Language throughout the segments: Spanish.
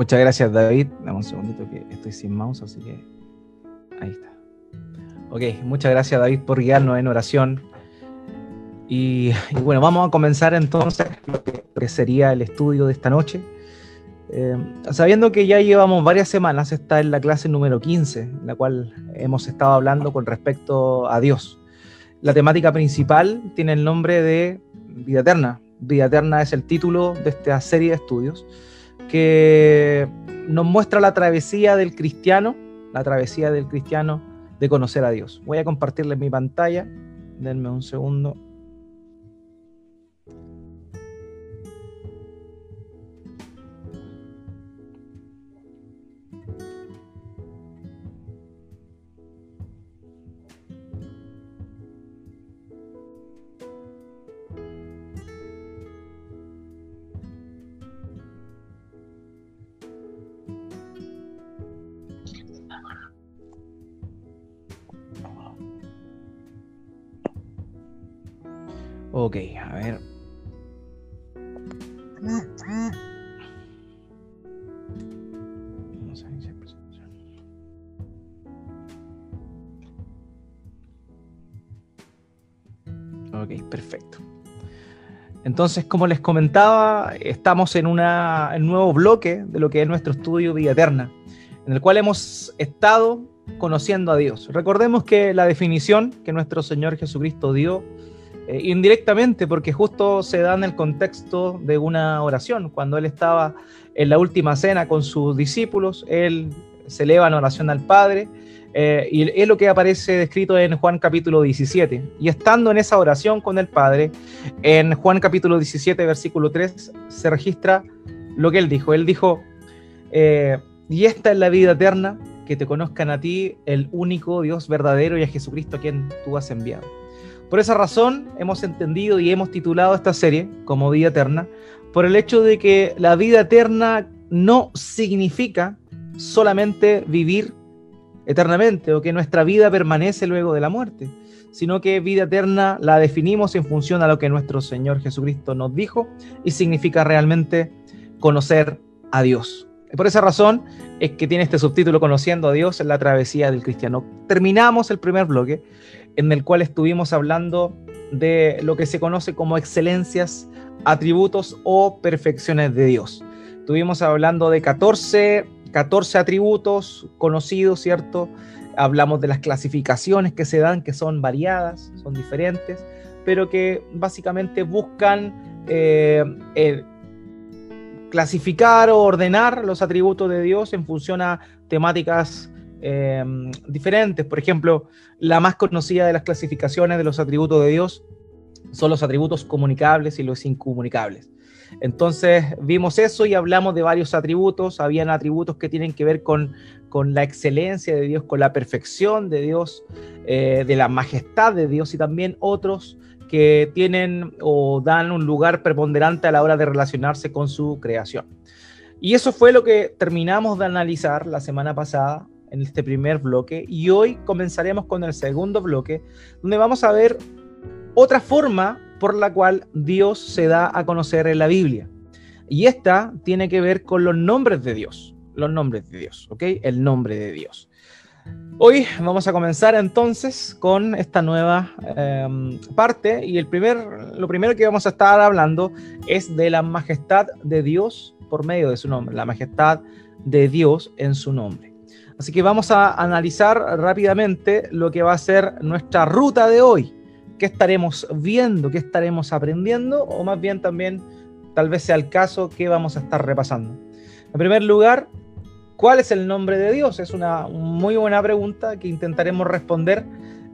Muchas gracias, David. Dame un segundito que estoy sin mouse, así que ahí está. Ok, muchas gracias, David, por guiarnos en oración. Y, bueno, vamos a comenzar entonces lo que, sería el estudio de esta noche. Eh, sabiendo que ya llevamos varias semanas, está en la clase número 15, en la cual hemos estado hablando con respecto a Dios. La temática principal tiene el nombre de Vida Eterna. Vida Eterna es el título de esta serie de estudios que nos muestra la travesía del cristiano, la travesía del cristiano de conocer a Dios. Voy a compartirles mi pantalla. Denme un segundo. Ok, a ver. Ok, perfecto. Entonces, como les comentaba, estamos en, una, un nuevo bloque de lo que es nuestro estudio Vida Eterna, en el cual hemos estado conociendo a Dios. Recordemos que la definición que nuestro Señor Jesucristo dio eh, indirectamente, porque justo se da en el contexto de una oración. Cuando él estaba en la última cena con sus discípulos, él se eleva en oración al Padre, eh, y es lo que aparece descrito en Juan capítulo 17. Y estando en esa oración con el Padre, en Juan capítulo 17, versículo 3, se registra lo que él dijo. Él dijo, eh, y esta es la vida eterna, que te conozcan a ti, el único Dios verdadero, y a Jesucristo a quien tú has enviado. Por esa razón hemos entendido y hemos titulado esta serie como Vida Eterna, por el hecho de que la vida eterna no significa solamente vivir eternamente o que nuestra vida permanece luego de la muerte, sino que vida eterna la definimos en función a lo que nuestro Señor Jesucristo nos dijo y significa realmente conocer a Dios. Por esa razón es que tiene este subtítulo Conociendo a Dios en la travesía del cristiano. Terminamos el primer bloque en el cual estuvimos hablando de lo que se conoce como excelencias, atributos o perfecciones de Dios. Estuvimos hablando de 14, 14 atributos conocidos, ¿cierto? Hablamos de las clasificaciones que se dan, que son variadas, son diferentes, pero que básicamente buscan eh, clasificar o ordenar los atributos de Dios en función a temáticas Em, diferentes. Por ejemplo, la más conocida de las clasificaciones de los atributos de Dios son los atributos comunicables y los incomunicables. Entonces vimos eso y hablamos de varios atributos. Habían atributos que tienen que ver con, con la excelencia de Dios, con la perfección de Dios, eh, de la majestad de Dios y también otros que tienen o dan un lugar preponderante a la hora de relacionarse con su creación. Y eso fue lo que terminamos de analizar la semana pasada en este primer bloque y hoy comenzaremos con el segundo bloque, donde vamos a ver otra forma por la cual Dios se da a conocer en la Biblia. Y esta tiene que ver con los nombres de Dios, los nombres de Dios, ¿ok? El nombre de Dios. Hoy vamos a comenzar entonces con esta nueva em, parte y el primer, lo primero que vamos a estar hablando es de la majestad de Dios por medio de su nombre, la majestad de Dios en su nombre. Así que vamos a analizar rápidamente lo que va a ser nuestra ruta de hoy. ¿Qué estaremos viendo? ¿Qué estaremos aprendiendo? O más bien también, tal vez sea el caso, ¿qué vamos a estar repasando? En primer lugar, ¿cuál es el nombre de Dios? Es una muy buena pregunta que intentaremos responder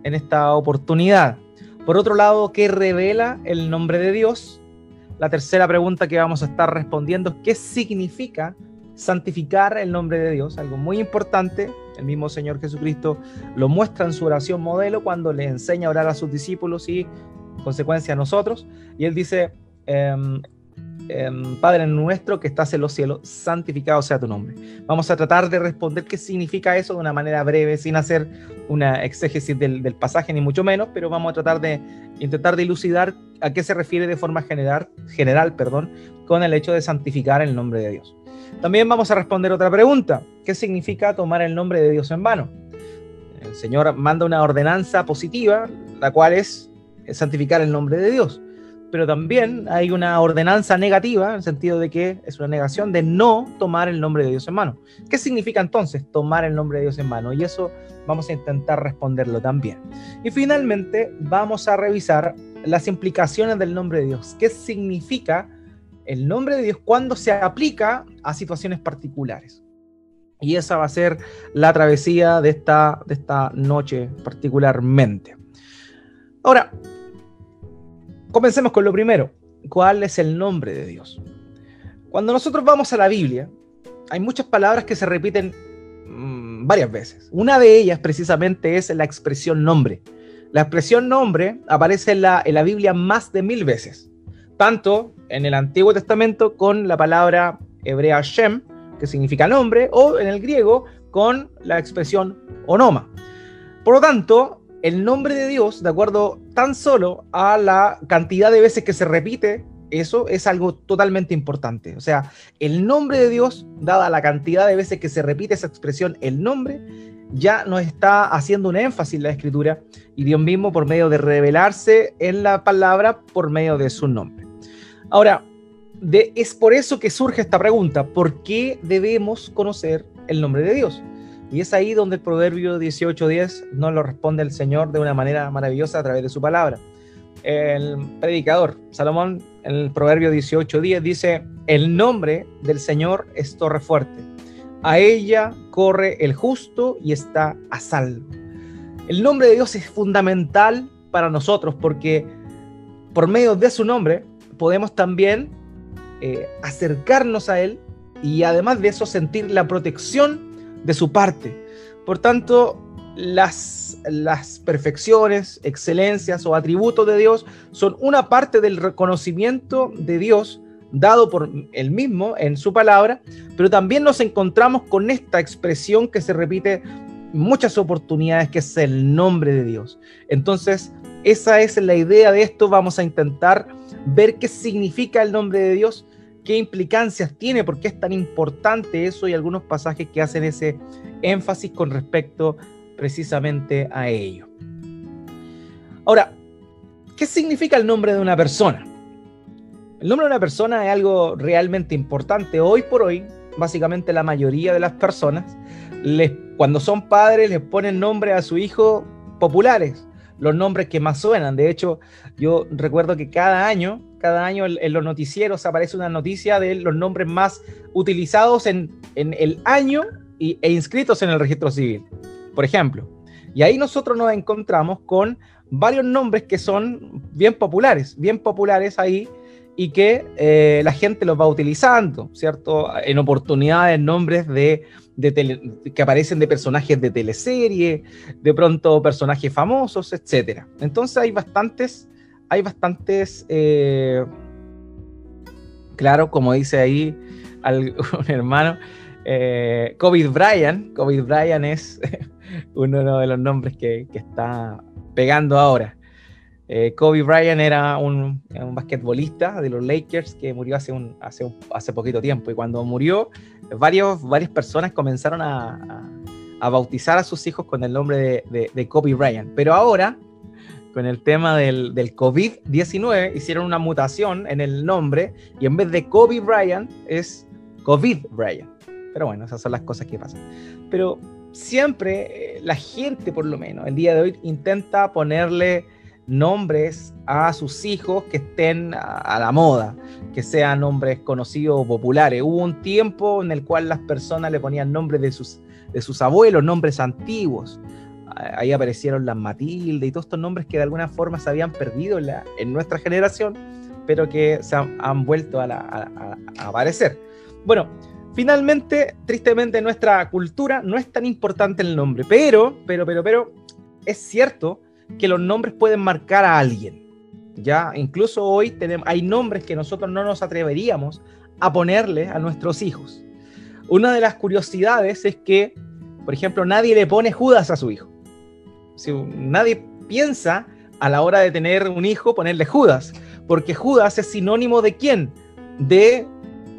en esta oportunidad. Por otro lado, ¿qué revela el nombre de Dios? La tercera pregunta que vamos a estar respondiendo es ¿qué significa santificar el nombre de Dios, algo muy importante. El mismo Señor Jesucristo lo muestra en su oración modelo cuando le enseña a orar a sus discípulos y, en consecuencia, a nosotros. Y él dice, em, em, Padre nuestro que estás en los cielos, santificado sea tu nombre. Vamos a tratar de responder qué significa eso de una manera breve, sin hacer una exégesis del, del pasaje, ni mucho menos, pero vamos a tratar de intentar dilucidar a qué se refiere de forma general, general perdón, con el hecho de santificar el nombre de Dios. También vamos a responder otra pregunta. ¿Qué significa tomar el nombre de Dios en vano? El Señor manda una ordenanza positiva, la cual es santificar el nombre de Dios. Pero también hay una ordenanza negativa, en el sentido de que es una negación de no tomar el nombre de Dios en vano. ¿Qué significa entonces tomar el nombre de Dios en vano? Y eso vamos a intentar responderlo también. Y finalmente vamos a revisar las implicaciones del nombre de Dios. ¿Qué significa el nombre de Dios cuando se aplica a situaciones particulares? Y esa va a ser la travesía de esta, de esta noche particularmente. Ahora, comencemos con lo primero. ¿Cuál es el nombre de Dios? Cuando nosotros vamos a la Biblia, hay muchas palabras que se repiten mmm, varias veces. Una de ellas precisamente es la expresión nombre. La expresión nombre aparece en la Biblia más de mil veces, tanto en el Antiguo Testamento con la palabra hebrea Shem, que significa nombre, o en el griego con la expresión onoma. Por lo tanto, el nombre de Dios, de acuerdo tan solo a la cantidad de veces que se repite, eso es algo totalmente importante. O sea, el nombre de Dios, dada la cantidad de veces que se repite esa expresión, el nombre, ya nos está haciendo un énfasis en la escritura y Dios mismo por medio de revelarse en la palabra por medio de su nombre. Ahora, de, es por eso que surge esta pregunta, ¿por qué debemos conocer el nombre de Dios? Y es ahí donde el proverbio 18.10 nos lo responde el Señor de una manera maravillosa a través de su palabra. El predicador Salomón en el proverbio 18.10 dice, el nombre del Señor es torre fuerte a ella corre el justo y está a salvo. El nombre de Dios es fundamental para nosotros porque por medio de su nombre podemos también eh, acercarnos a Él y además de eso sentir la protección de su parte. Por tanto, las, las perfecciones, excelencias o atributos de Dios son una parte del reconocimiento de Dios dado por él mismo en su palabra, pero también nos encontramos con esta expresión que se repite muchas oportunidades, que es el nombre de Dios. Entonces, esa es la idea de esto. Vamos a intentar ver qué significa el nombre de Dios, qué implicancias tiene, por qué es tan importante eso y algunos pasajes que hacen ese énfasis con respecto precisamente a ello. Ahora, ¿qué significa el nombre de una persona? El nombre de una persona es algo realmente importante. Hoy por hoy, básicamente la mayoría de las personas, les, cuando son padres, les ponen nombre a su hijo populares, los nombres que más suenan. De hecho, yo recuerdo que cada año, cada año en, los noticieros aparece una noticia de los nombres más utilizados en, en el año y, e inscritos en el registro civil, por ejemplo. Y ahí nosotros nos encontramos con varios nombres que son bien populares, bien populares ahí y que eh, la gente los va utilizando, ¿cierto? En oportunidades, nombres de, que aparecen de personajes de teleserie, de pronto personajes famosos, etc. Entonces hay bastantes, hay bastantes, eh, claro, como dice ahí un hermano, eh, COVID Brian, COVID Brian es uno de los nombres que está pegando ahora. Eh, Kobe Bryant era un, un, basquetbolista de los Lakers que murió hace, un, hace, hace poquito tiempo y cuando murió varios, varias personas comenzaron a, a, bautizar a sus hijos con el nombre de, de, de Kobe Bryant. Pero ahora, con el tema del, del COVID-19, hicieron una mutación en el nombre y en vez de Kobe Bryant es COVID Bryant. Pero bueno, esas son las cosas que pasan. Pero siempre eh, la gente, por lo menos, el día de hoy intenta ponerle nombres a sus hijos que estén a, la moda, que sean nombres conocidos o populares. Hubo un tiempo en el cual las personas le ponían nombres de sus, de sus abuelos, nombres antiguos. Ahí aparecieron las Matilde y todos estos nombres que de alguna forma se habían perdido en, nuestra generación, pero que se han, vuelto a, aparecer. Bueno, finalmente, tristemente, en nuestra cultura no es tan importante el nombre, pero, pero, pero, pero, es cierto que los nombres pueden marcar a alguien. Ya, incluso hoy tenemos, hay nombres que nosotros no nos atreveríamos a ponerle a nuestros hijos. Una de las curiosidades es que, por ejemplo, nadie le pone Judas a su hijo. Si nadie piensa a la hora de tener un hijo ponerle Judas, porque Judas es sinónimo de quién? De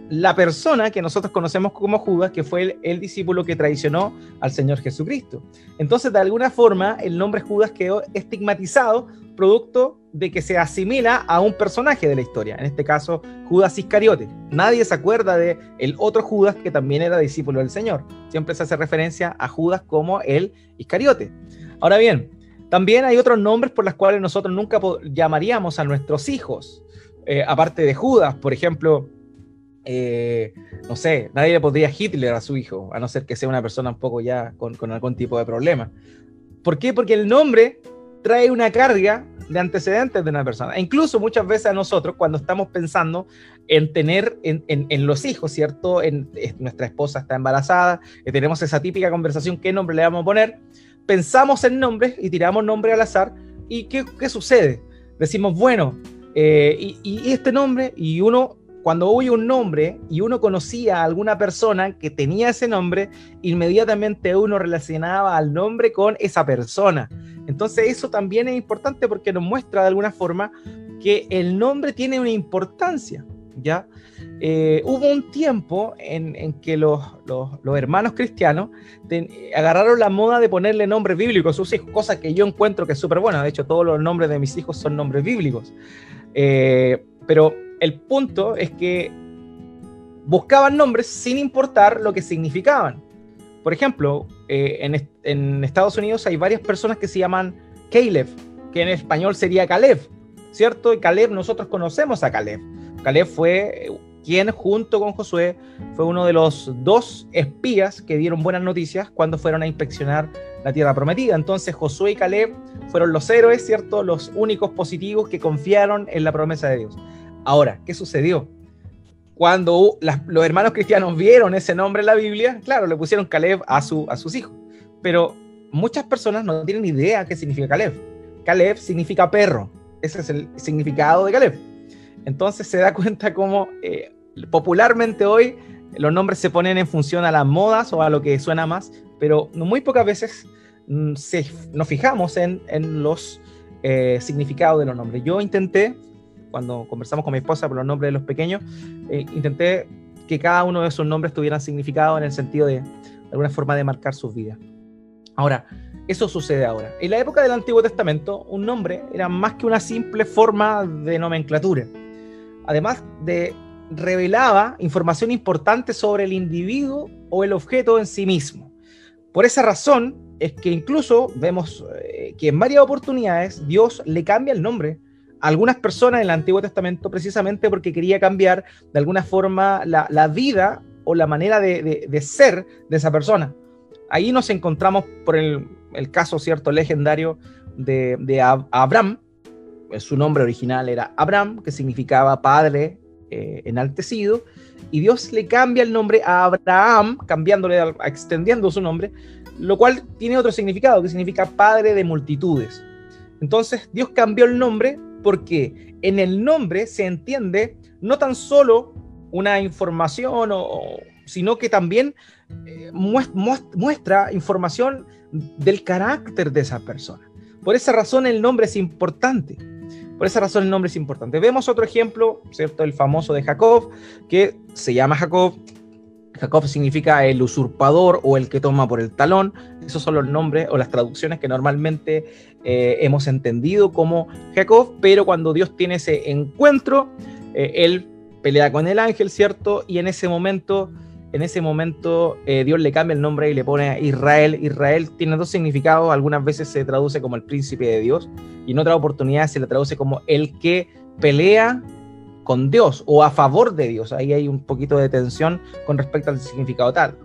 la persona que nosotros conocemos como Judas, que fue el, discípulo que traicionó al Señor Jesucristo. Entonces, de alguna forma, el nombre Judas quedó estigmatizado, producto de que se asimila a un personaje de la historia, en este caso Judas Iscariote. Nadie se acuerda de el otro Judas que también era discípulo del Señor. Siempre se hace referencia a Judas como el Iscariote. Ahora bien, también hay otros nombres por los cuales nosotros nunca llamaríamos a nuestros hijos, eh, aparte de Judas, por ejemplo, eh, no sé, nadie le podría Hitler a su hijo, a no ser que sea una persona un poco ya con, algún tipo de problema. ¿Por qué? Porque el nombre trae una carga de antecedentes de una persona. E incluso muchas veces a nosotros, cuando estamos pensando en tener en, los hijos, ¿cierto? En, nuestra esposa está embarazada, y tenemos esa típica conversación, ¿qué nombre le vamos a poner? Pensamos en nombres y tiramos nombre al azar. ¿Y qué, sucede? Decimos, bueno, eh, y, este nombre, y uno cuando oye un nombre y uno conocía a alguna persona que tenía ese nombre, inmediatamente uno relacionaba al nombre con esa persona. Entonces eso también es importante porque nos muestra de alguna forma que el nombre tiene una importancia, ¿ya? Eh, hubo un tiempo en, que los, hermanos cristianos agarraron la moda de ponerle nombres bíblicos a sus hijos, cosa que yo encuentro que es súper buena. De hecho, todos los nombres de mis hijos son nombres bíblicos. Eh, pero el punto es que buscaban nombres sin importar lo que significaban. Por ejemplo, eh, en, Estados Unidos hay varias personas que se llaman Caleb, que en español sería Caleb, ¿cierto? Y Caleb, nosotros conocemos a Caleb. Caleb fue quien junto con Josué fue uno de los dos espías que dieron buenas noticias cuando fueron a inspeccionar la tierra prometida. Entonces Josué y Caleb fueron los héroes, ¿cierto? Los únicos positivos que confiaron en la promesa de Dios. Ahora, ¿qué sucedió? Cuando los hermanos cristianos vieron ese nombre en la Biblia, claro, le pusieron Caleb a, su, a sus hijos. Pero muchas personas no tienen idea qué significa Caleb. Caleb significa perro. Ese es el significado de Caleb. Entonces se da cuenta cómo eh, popularmente hoy los nombres se ponen en función a las modas o a lo que suena más, pero muy pocas veces mm, nos fijamos en, los eh, significados de los nombres. Yo intenté cuando conversamos con mi esposa por los nombres de los pequeños, eh, intenté que cada uno de esos nombres tuvieran significado en el sentido de, de alguna forma de marcar sus vidas. Ahora, eso sucede ahora. En la época del Antiguo Testamento, un nombre era más que una simple forma de nomenclatura. Además de revelaba información importante sobre el individuo o el objeto en sí mismo. Por esa razón es que incluso vemos eh, que en varias oportunidades Dios le cambia el nombre algunas personas en el Antiguo Testamento precisamente porque quería cambiar de alguna forma la, vida o la manera de, ser de esa persona. Ahí nos encontramos por el, caso cierto legendario de, Abraham. Su nombre original era Abraham, que significaba padre eh, enaltecido, y Dios le cambia el nombre a Abraham, cambiándole, extendiendo su nombre, lo cual tiene otro significado, que significa padre de multitudes. Entonces Dios cambió el nombre porque en el nombre se entiende no tan solo una información, sino que también eh, muestra información del carácter de esa persona. Por esa razón el nombre es importante. Por esa razón el nombre es importante. Vemos otro ejemplo, ¿cierto? El famoso de Jacob, que se llama Jacob, Jacob significa el usurpador o el que toma por el talón. Esos son los nombres o las traducciones que normalmente eh, hemos entendido como Jacob, pero cuando Dios tiene ese encuentro, eh, él pelea con el ángel, ¿cierto? Y en ese momento, en ese momento eh, Dios le cambia el nombre y le pone Israel. Israel tiene dos significados, algunas veces se traduce como el príncipe de Dios y en otra oportunidad se le traduce como el que pelea con Dios o a favor de Dios. Ahí hay un poquito de tensión con respecto al significado tal,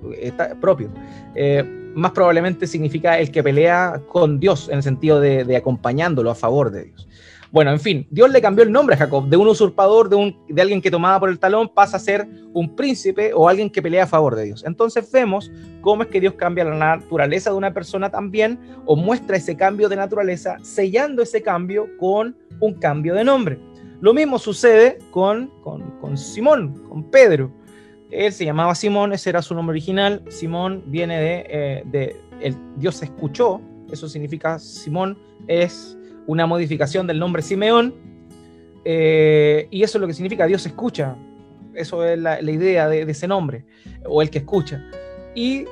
propio. Eh, más probablemente significa el que pelea con Dios en el sentido de, acompañándolo a favor de Dios. Bueno, en fin, Dios le cambió el nombre a Jacob. De un usurpador, de, un, de alguien que tomaba por el talón, pasa a ser un príncipe o alguien que pelea a favor de Dios. Entonces vemos cómo es que Dios cambia la naturaleza de una persona también o muestra ese cambio de naturaleza, sellando ese cambio con un cambio de nombre. Lo mismo sucede con, con, Simón, con Pedro. Él se llamaba Simón, ese era su nombre original. Simón viene de, eh, de el Dios escuchó, eso significa Simón es una modificación del nombre Simeón, eh, y eso es lo que significa Dios escucha. Eso es la, idea de, ese nombre, o el que escucha. Y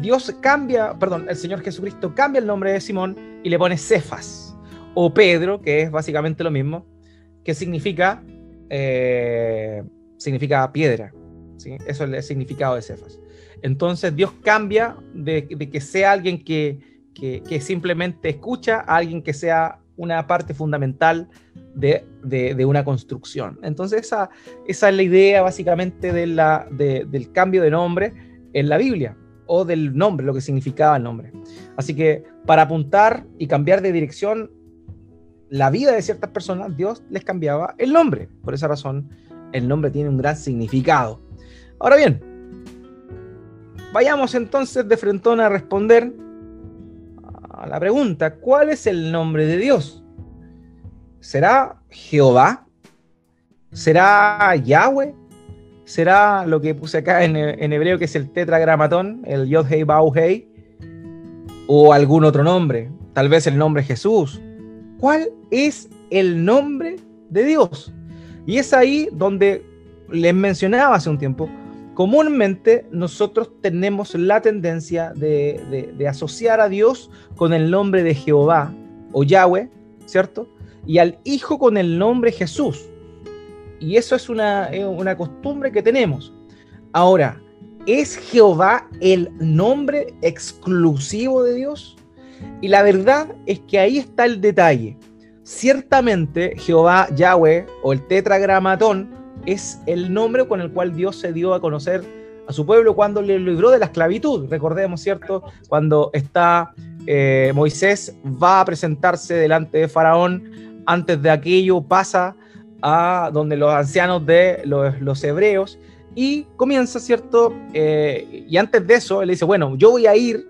Dios cambia, perdón, el Señor Jesucristo cambia el nombre de Simón y le pone Cefas, o Pedro, que es básicamente lo mismo, que significa, eh, significa piedra. ¿sí? Eso es el significado de Cefas. Entonces Dios cambia de, que sea alguien que, que, simplemente escucha a alguien que sea una parte fundamental de, de, una construcción. Entonces esa, esa, es la idea básicamente de la, del cambio de nombre en la Biblia o del nombre, lo que significaba el nombre. Así que para apuntar y cambiar de dirección la vida de ciertas personas, Dios les cambiaba el nombre. Por esa razón, el nombre tiene un gran significado. Ahora bien, vayamos entonces de frentón a responder a la pregunta, ¿cuál es el nombre de Dios? ¿Será Jehová? ¿Será Yahweh? ¿Será lo que puse acá en, hebreo que es el tetragramatón, el Yod Hei Bau Hei? ¿O algún otro nombre? Tal vez el nombre Jesús. ¿Cuál es el nombre de Dios? Y es ahí donde les mencionaba hace un tiempo, comúnmente nosotros tenemos la tendencia de, asociar a Dios con el nombre de Jehová o Yahweh, ¿cierto? Y al Hijo con el nombre Jesús. Y eso es una, una costumbre que tenemos. Ahora, ¿es Jehová el nombre exclusivo de Dios? Y la verdad es que ahí está el detalle. Ciertamente Jehová, Yahweh o el tetragramatón es el nombre con el cual Dios se dio a conocer a su pueblo cuando le libró de la esclavitud. Recordemos, ¿cierto? Cuando está eh, Moisés, va a presentarse delante de Faraón. Antes de aquello pasa a donde los ancianos de los, hebreos y comienza, ¿cierto? Eh, y antes de eso, él dice, bueno, yo voy a ir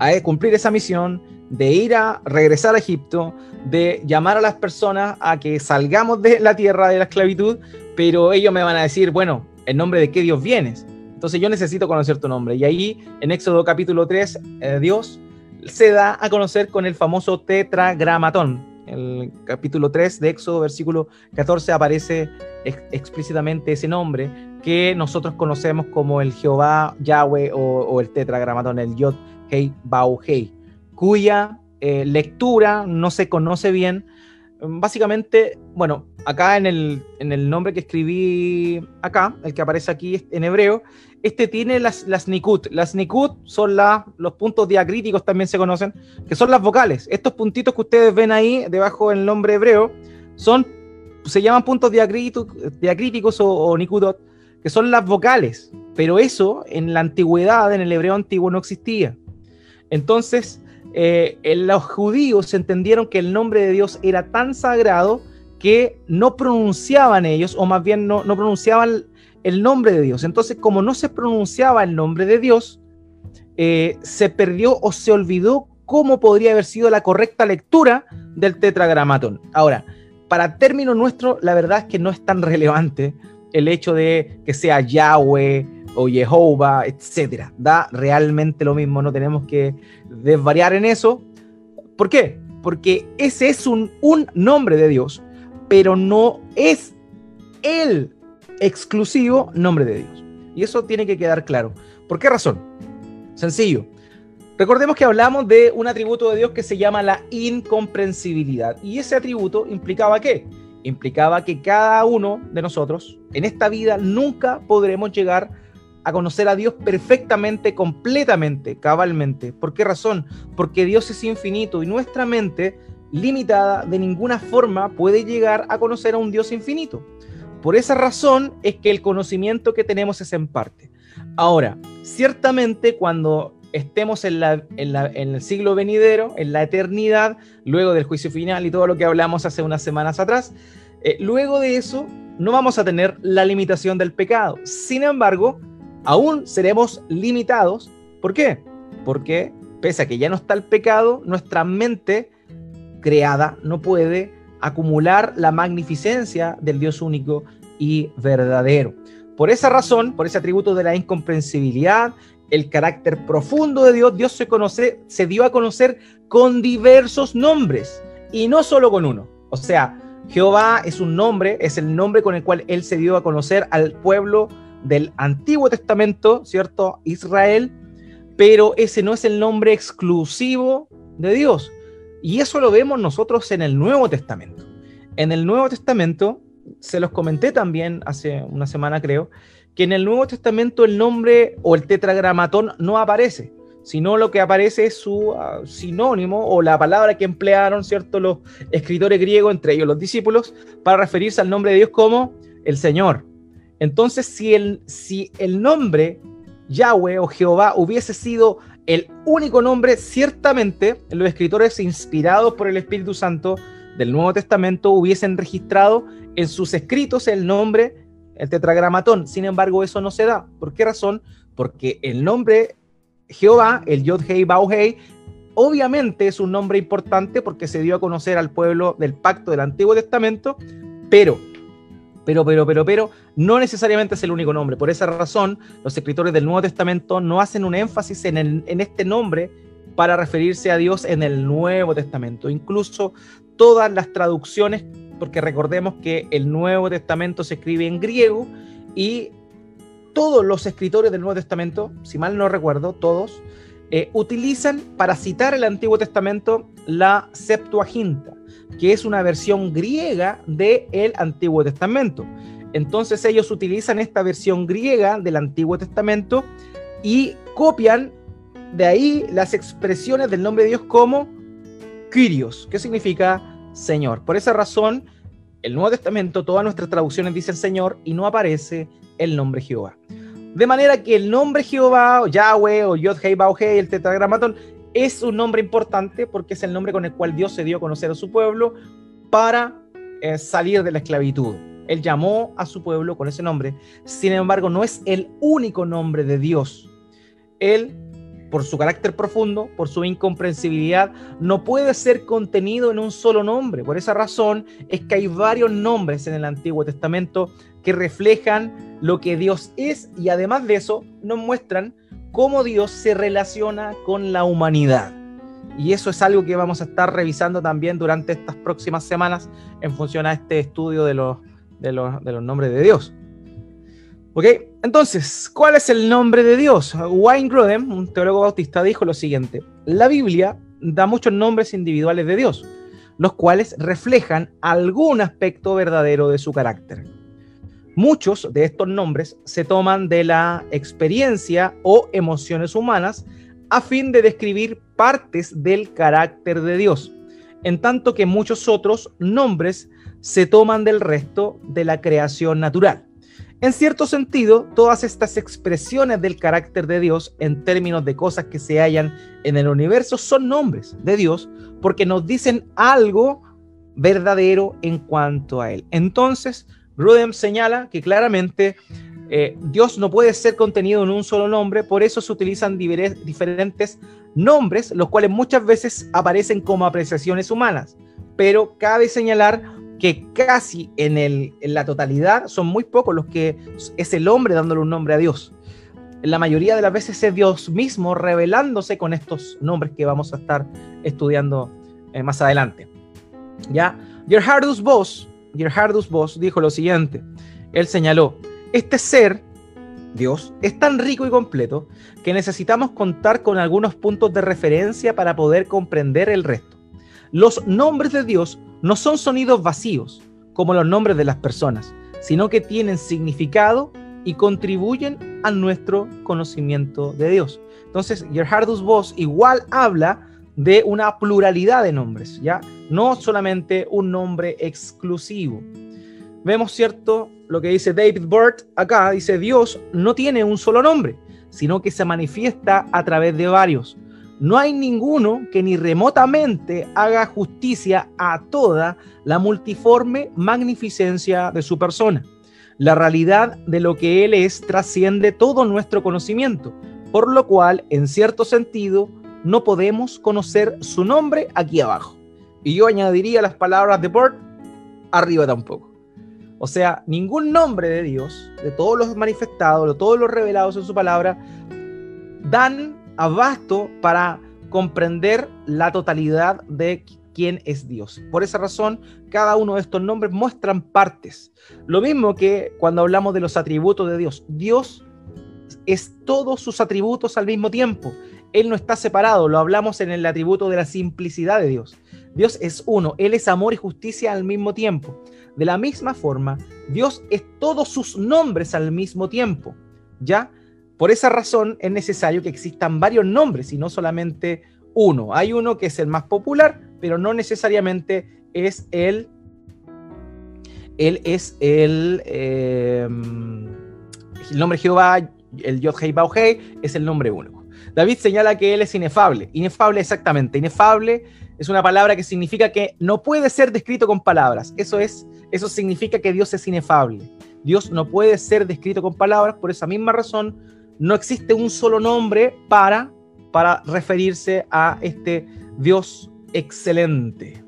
a cumplir esa misión de ir a regresar a Egipto, de llamar a las personas a que salgamos de la tierra de la esclavitud, pero ellos me van a decir, bueno, ¿en nombre de qué Dios vienes? Entonces yo necesito conocer tu nombre. Y ahí en Éxodo capítulo 3, eh, Dios se da a conocer con el famoso tetragramatón. El capítulo 3 de Éxodo, versículo 14, aparece explícitamente ese nombre que nosotros conocemos como el Jehová Yahweh o, el tetragramatón, el Yod Hei Bau Hei, cuya eh, lectura no se conoce bien, básicamente, bueno, acá en el, en el, nombre que escribí acá, el que aparece aquí en hebreo, este tiene las, las nikut. Las nikut son los puntos diacríticos, también se conocen, que son las vocales. Estos puntitos que ustedes ven ahí debajo del nombre hebreo son, se llaman puntos diacríticos, o, o nikutot, que son las vocales. Pero eso en la antigüedad, en el hebreo antiguo, no existía. Entonces, eh, los judíos entendieron que el nombre de Dios era tan sagrado que no pronunciaban ellos, o más bien no, pronunciaban el nombre de Dios. Entonces, como no se pronunciaba el nombre de Dios, eh, se perdió o se olvidó cómo podría haber sido la correcta lectura del tetragramatón. Ahora, para término nuestro, la verdad es que no es tan relevante el hecho de que sea Yahweh, o Jehová, etcétera. Da realmente lo mismo, no tenemos que desvariar en eso. ¿Por qué? Porque ese es un, nombre de Dios, pero no es el exclusivo nombre de Dios. Y eso tiene que quedar claro. ¿Por qué razón? Sencillo. Recordemos que hablamos de un atributo de Dios que se llama la incomprensibilidad. Y ese atributo implicaba qué? Implicaba que cada uno de nosotros en esta vida nunca podremos llegar a conocer a Dios perfectamente, completamente, cabalmente. ¿Por qué razón? Porque Dios es infinito y nuestra mente, limitada, de ninguna forma puede llegar a conocer a un Dios infinito. Por esa razón es que el conocimiento que tenemos es en parte. Ahora, ciertamente cuando estemos en, la, en, el siglo venidero, en la eternidad, luego del juicio final y todo lo que hablamos hace unas semanas atrás, eh, luego de eso no vamos a tener la limitación del pecado. Sin embargo, aún seremos limitados. ¿Por qué? Porque pese a que ya no está el pecado, nuestra mente creada no puede acumular la magnificencia del Dios único y verdadero. Por esa razón, por ese atributo de la incomprensibilidad, el carácter profundo de Dios, Dios se, conoce, se dio a conocer con diversos nombres y no solo con uno. O sea, Jehová es un nombre, es el nombre con el cual Él se dio a conocer al pueblo del Antiguo Testamento, ¿cierto? Israel, pero ese no es el nombre exclusivo de Dios. Y eso lo vemos nosotros en el Nuevo Testamento. En el Nuevo Testamento, se los comenté también hace una semana creo, que en el Nuevo Testamento el nombre o el tetragramatón no aparece, sino lo que aparece es su ah, sinónimo o la palabra que emplearon, ¿cierto?, los escritores griegos, entre ellos los discípulos, para referirse al nombre de Dios como el Señor. Entonces, si el, nombre Yahweh o Jehová hubiese sido el único nombre, ciertamente los escritores inspirados por el Espíritu Santo del Nuevo Testamento hubiesen registrado en sus escritos el nombre, el tetragramatón. Sin embargo, eso no se da. ¿Por qué razón? Porque el nombre Jehová, el Yod Hei Bau Hei, obviamente es un nombre importante porque se dio a conocer al pueblo del pacto del Antiguo Testamento, pero pero, pero, pero, pero, no necesariamente es el único nombre. Por esa razón, los escritores del Nuevo Testamento no hacen un énfasis en, en este nombre para referirse a Dios en el Nuevo Testamento. Incluso todas las traducciones, porque recordemos que el Nuevo Testamento se escribe en griego y todos los escritores del Nuevo Testamento, si mal no recuerdo, todos, eh, utilizan para citar el Antiguo Testamento la Septuaginta que es una versión griega del el Antiguo Testamento. Entonces ellos utilizan esta versión griega del Antiguo Testamento y copian de ahí las expresiones del nombre de Dios como Kyrios, que significa Señor. Por esa razón, el Nuevo Testamento, todas nuestras traducciones dicen Señor y no aparece el nombre Jehová. De manera que el nombre Jehová, o Yahweh, o Yod Hei Bau Hei, el tetragramatón, es un nombre importante porque es el nombre con el cual Dios se dio a conocer a su pueblo para eh, salir de la esclavitud. Él llamó a su pueblo con ese nombre. Sin embargo, no es el único nombre de Dios. Él, por su carácter profundo, por su incomprensibilidad, no puede ser contenido en un solo nombre. Por esa razón es que hay varios nombres en el Antiguo Testamento que reflejan lo que Dios es y además de eso nos muestran cómo Dios se relaciona con la humanidad. Y eso es algo que vamos a estar revisando también durante estas próximas semanas en función a este estudio de los, de los, de los nombres de Dios. ¿Ok? Entonces, ¿cuál es el nombre de Dios? Wayne Grudem, un teólogo bautista, dijo lo siguiente. La Biblia da muchos nombres individuales de Dios, los cuales reflejan algún aspecto verdadero de su carácter. Muchos de estos nombres se toman de la experiencia o emociones humanas a fin de describir partes del carácter de Dios, en tanto que muchos otros nombres se toman del resto de la creación natural. En cierto sentido, todas estas expresiones del carácter de Dios en términos de cosas que se hallan en el universo son nombres de Dios porque nos dicen algo verdadero en cuanto a Él. Entonces, Rudem señala que claramente eh, Dios no puede ser contenido en un solo nombre, por eso se utilizan diferentes nombres, los cuales muchas veces aparecen como apreciaciones humanas, pero cabe señalar que casi en, el, en la totalidad son muy pocos los que es el hombre dándole un nombre a Dios. La mayoría de las veces es Dios mismo revelándose con estos nombres que vamos a estar estudiando eh, más adelante. Ya, Gerhardus Voss Gerhardus Voss dijo lo siguiente. Él señaló, este ser, Dios, es tan rico y completo que necesitamos contar con algunos puntos de referencia para poder comprender el resto. Los nombres de Dios no son sonidos vacíos, como los nombres de las personas, sino que tienen significado y contribuyen a nuestro conocimiento de Dios. Entonces, Gerhardus Voss igual habla de una pluralidad de nombres, ¿ya? No solamente un nombre exclusivo. Vemos, ¿cierto? Lo que dice David Burt acá, dice, Dios no tiene un solo nombre, sino que se manifiesta a través de varios. No hay ninguno que ni remotamente haga justicia a toda la multiforme magnificencia de su persona. La realidad de lo que Él es trasciende todo nuestro conocimiento, por lo cual, en cierto sentido, no podemos conocer su nombre aquí abajo. Y yo añadiría las palabras de Burt, arriba tampoco. O sea, ningún nombre de Dios, de todos los manifestados, de todos los revelados en su palabra, dan abasto para comprender la totalidad de quién es Dios. Por esa razón, cada uno de estos nombres muestran partes. Lo mismo que cuando hablamos de los atributos de Dios. Dios es todos sus atributos al mismo tiempo. Él no está separado, lo hablamos en el atributo de la simplicidad de Dios. Dios es uno, Él es amor y justicia al mismo tiempo. De la misma forma, Dios es todos sus nombres al mismo tiempo. ¿Ya? Por esa razón es necesario que existan varios nombres y no solamente uno. Hay uno que es el más popular, pero no necesariamente es el. Él es el. El nombre Jehová, el Yod Hei Bau Hei, es el nombre único. David señala que él es inefable. Inefable, exactamente. Inefable es una palabra que significa que no puede ser descrito con palabras. Eso es, eso significa que Dios es inefable. Dios no puede ser descrito con palabras, por esa misma razón no existe un solo nombre para, para referirse a este Dios excelente.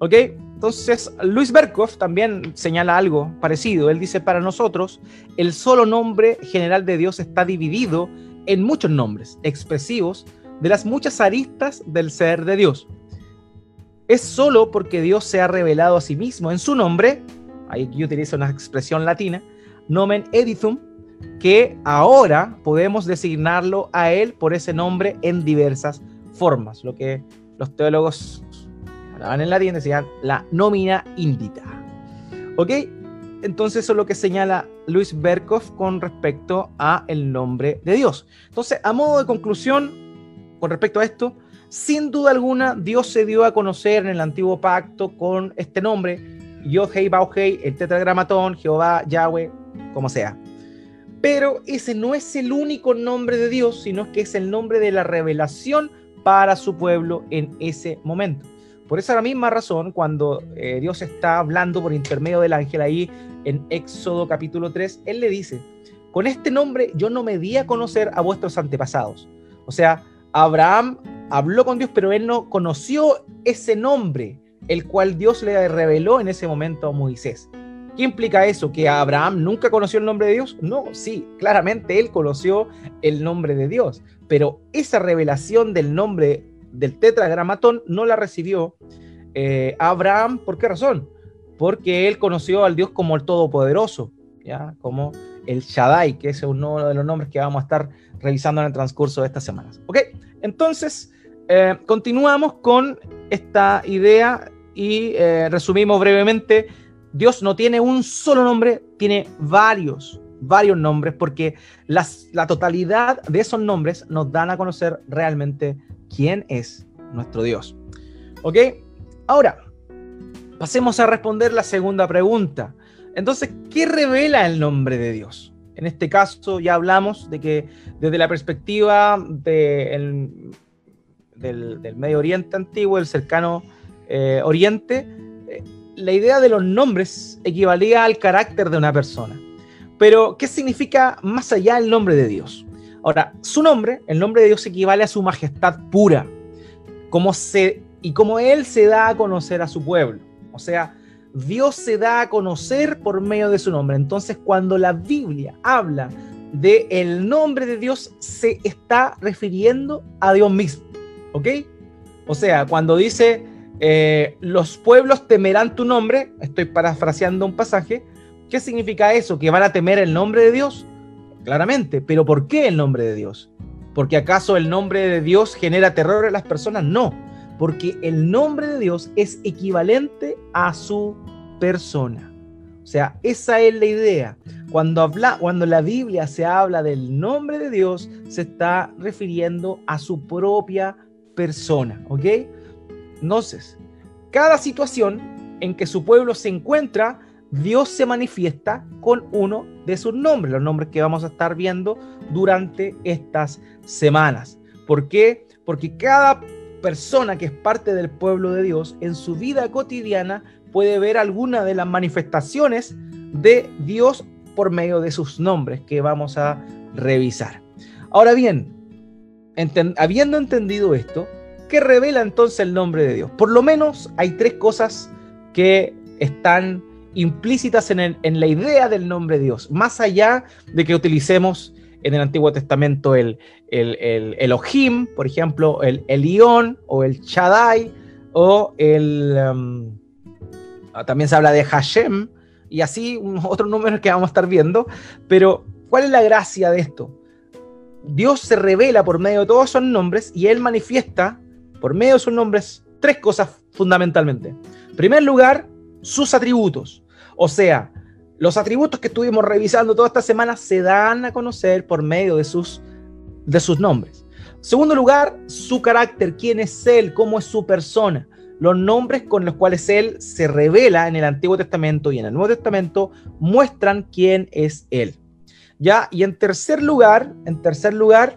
¿Ok? Entonces, Luis Berkhoff también señala algo parecido. Él dice, para nosotros, el solo nombre general de Dios está dividido en muchos nombres expresivos de las muchas aristas del ser de Dios es solo porque Dios se ha revelado a sí mismo en su nombre, aquí utiliza una expresión latina, nomen edithum, que ahora podemos designarlo a él por ese nombre en diversas formas, lo que los teólogos hablaban en latín decían la nómina indita. ¿Ok? Entonces eso es lo que señala Luis Berkhoff con respecto a el nombre de Dios. Entonces, a modo de conclusión, con respecto a esto, sin duda alguna, Dios se dio a conocer en el antiguo pacto con este nombre, Yod-Hei, Bau-Hei, el tetragramatón, Jehová, Yahweh, como sea. Pero ese no es el único nombre de Dios, sino que es el nombre de la revelación para su pueblo en ese momento. Por esa misma razón, cuando eh, Dios está hablando por intermedio del ángel ahí en Éxodo capítulo 3, Él le dice, con este nombre yo no me di a conocer a vuestros antepasados. O sea, Abraham habló con Dios, pero él no conoció ese nombre, el cual Dios le reveló en ese momento a Moisés. ¿Qué implica eso? ¿Que Abraham nunca conoció el nombre de Dios? No, sí, claramente él conoció el nombre de Dios, pero esa revelación del nombre del tetragramatón no la recibió eh, Abraham. ¿Por qué razón? Porque él conoció al Dios como el Todopoderoso, ¿ya? como el Shaddai, que es uno de los nombres que vamos a estar revisando en el transcurso de estas semanas. ¿Ok? Entonces, eh, continuamos con esta idea y eh, resumimos brevemente. Dios no tiene un solo nombre, tiene varios, varios nombres, porque la totalidad de esos nombres nos dan a conocer realmente quién es nuestro Dios. ¿Ok? Ahora, pasemos a responder la segunda pregunta. Entonces, ¿qué revela el nombre de Dios? En este caso ya hablamos de que desde la perspectiva del del, Medio Oriente antiguo, el cercano eh, Oriente, la idea de los nombres equivalía al carácter de una persona. Pero, ¿qué significa más allá el nombre de Dios? Ahora, su nombre, el nombre de Dios equivale a su majestad pura, como se, y como Él se da a conocer a su pueblo. O sea, Dios se da a conocer por medio de su nombre. Entonces, cuando la Biblia habla de el nombre de Dios, se está refiriendo a Dios mismo. ¿Ok? O sea, cuando dice, eh, los pueblos temerán tu nombre, estoy parafraseando un pasaje, ¿qué significa eso? ¿Que van a temer el nombre de Dios? Claramente, pero ¿por qué el nombre de Dios? ¿Porque acaso el nombre de Dios genera terror en las personas? No, porque el nombre de Dios es equivalente a su persona. O sea, esa es la idea. Cuando, habla, cuando la Biblia se habla del nombre de Dios, se está refiriendo a su propia persona, ¿ok? Entonces, cada situación en que su pueblo se encuentra, Dios se manifiesta con uno de sus nombres, los nombres que vamos a estar viendo durante estas semanas. ¿Por qué? Porque cada persona que es parte del pueblo de Dios en su vida cotidiana puede ver alguna de las manifestaciones de Dios por medio de sus nombres que vamos a revisar. Ahora bien, habiendo entendido esto, ¿qué revela entonces el nombre de Dios? Por lo menos hay tres cosas que están implícitas en, la idea del nombre de Dios, más allá de que utilicemos en el Antiguo Testamento el, el, el Elohim, por ejemplo, el Elión o el Shaddai, o el... Um, también se habla de Hashem, y así otros números que vamos a estar viendo, pero ¿cuál es la gracia de esto? Dios se revela por medio de todos esos nombres y Él manifiesta por medio de sus nombres tres cosas fundamentalmente. En primer lugar, sus atributos. O sea, los atributos que estuvimos revisando toda esta semana se dan a conocer por medio de sus, de sus nombres. En segundo lugar, su carácter, quién es Él, cómo es su persona. Los nombres con los cuales Él se revela en el Antiguo Testamento y en el Nuevo Testamento muestran quién es Él. ¿Ya? Y en tercer lugar, en tercer lugar,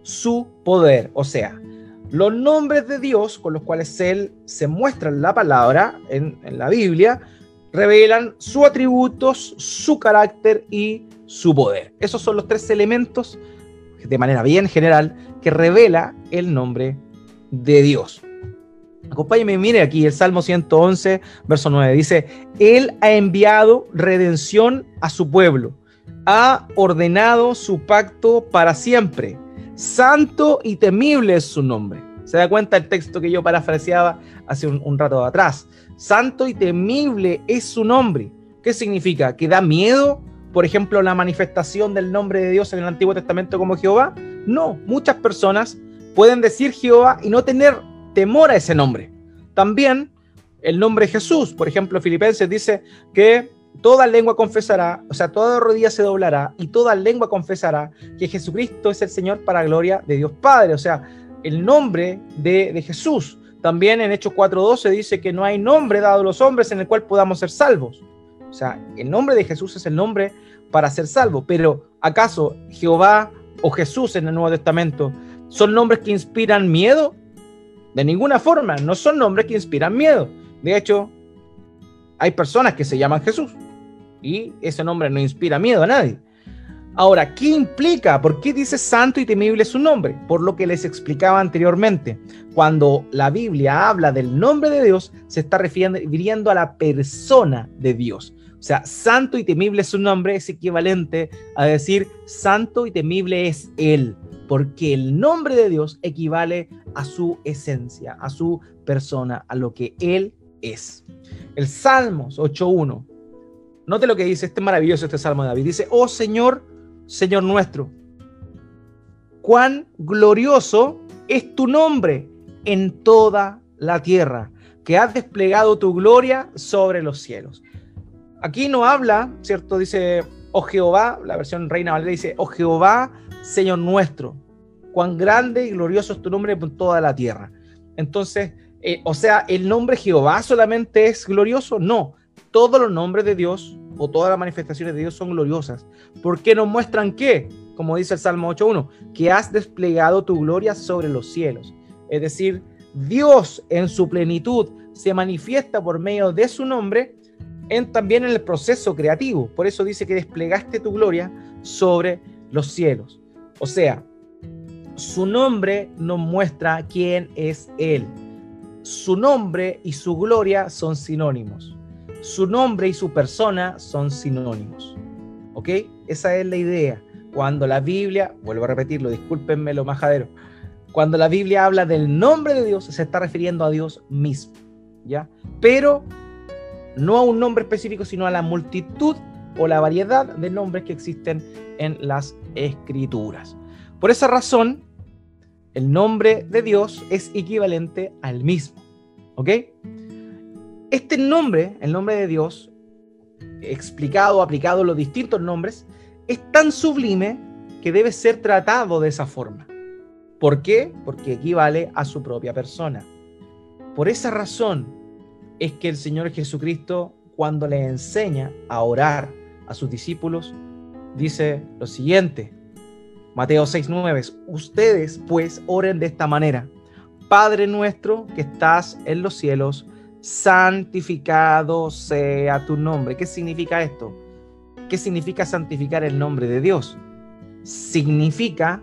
su poder. O sea, los nombres de Dios con los cuales Él se muestra en la palabra, en, la Biblia, revelan sus atributos, su carácter y su poder. Esos son los tres elementos, de manera bien general, que revela el nombre de Dios. Acompáñeme, mire aquí el Salmo 111, verso 9. Dice, Él ha enviado redención a su pueblo ha ordenado su pacto para siempre. Santo y temible es su nombre. Se da cuenta el texto que yo parafraseaba hace un, rato atrás. Santo y temible es su nombre. ¿Qué significa? ¿Que da miedo, por ejemplo, la manifestación del nombre de Dios en el Antiguo Testamento como Jehová? No, muchas personas pueden decir Jehová y no tener temor a ese nombre. También el nombre Jesús, por ejemplo, Filipenses dice que toda lengua confesará, o sea, toda rodilla se doblará y toda lengua confesará que Jesucristo es el Señor para gloria de Dios Padre, o sea, el nombre de, Jesús. También en Hechos 4.12 dice que no hay nombre dado a los hombres en el cual podamos ser salvos. O sea, el nombre de Jesús es el nombre para ser salvo. Pero ¿acaso Jehová o Jesús en el Nuevo Testamento son nombres que inspiran miedo? De ninguna forma, no son nombres que inspiran miedo. De hecho, hay personas que se llaman Jesús y ese nombre no inspira miedo a nadie. Ahora, ¿qué implica? ¿Por qué dice santo y temible su nombre? Por lo que les explicaba anteriormente. Cuando la Biblia habla del nombre de Dios, se está refiriendo a la persona de Dios. O sea, santo y temible su nombre es equivalente a decir santo y temible es Él, porque el nombre de Dios equivale a su esencia, a su persona, a lo que Él es. El Salmos 8.1 Note lo que dice este maravilloso este Salmo de David. Dice, oh Señor, Señor nuestro, cuán glorioso es tu nombre en toda la tierra, que has desplegado tu gloria sobre los cielos. Aquí no habla, ¿cierto? Dice, oh Jehová, la versión Reina Valera dice, oh Jehová, Señor nuestro, cuán grande y glorioso es tu nombre en toda la tierra. Entonces, eh, o sea, ¿el nombre Jehová solamente es glorioso? No, todos los nombres de Dios o todas las manifestaciones de Dios son gloriosas, porque nos muestran que, como dice el Salmo 8.1, que has desplegado tu gloria sobre los cielos. Es decir, Dios en su plenitud se manifiesta por medio de su nombre en, también en el proceso creativo. Por eso dice que desplegaste tu gloria sobre los cielos. O sea, su nombre nos muestra quién es Él. Su nombre y su gloria son sinónimos su nombre y su persona son sinónimos. ¿Ok? Esa es la idea. Cuando la Biblia, vuelvo a repetirlo, discúlpenme lo majadero, cuando la Biblia habla del nombre de Dios, se está refiriendo a Dios mismo. ¿Ya? Pero no a un nombre específico, sino a la multitud o la variedad de nombres que existen en las escrituras. Por esa razón, el nombre de Dios es equivalente al mismo. ¿Ok? Este nombre, el nombre de Dios, explicado, aplicado los distintos nombres, es tan sublime que debe ser tratado de esa forma. ¿Por qué? Porque equivale a su propia persona. Por esa razón es que el Señor Jesucristo, cuando le enseña a orar a sus discípulos, dice lo siguiente, Mateo 6:9, ustedes pues oren de esta manera, Padre nuestro que estás en los cielos, santificado sea tu nombre. ¿Qué significa esto? ¿Qué significa santificar el nombre de Dios? Significa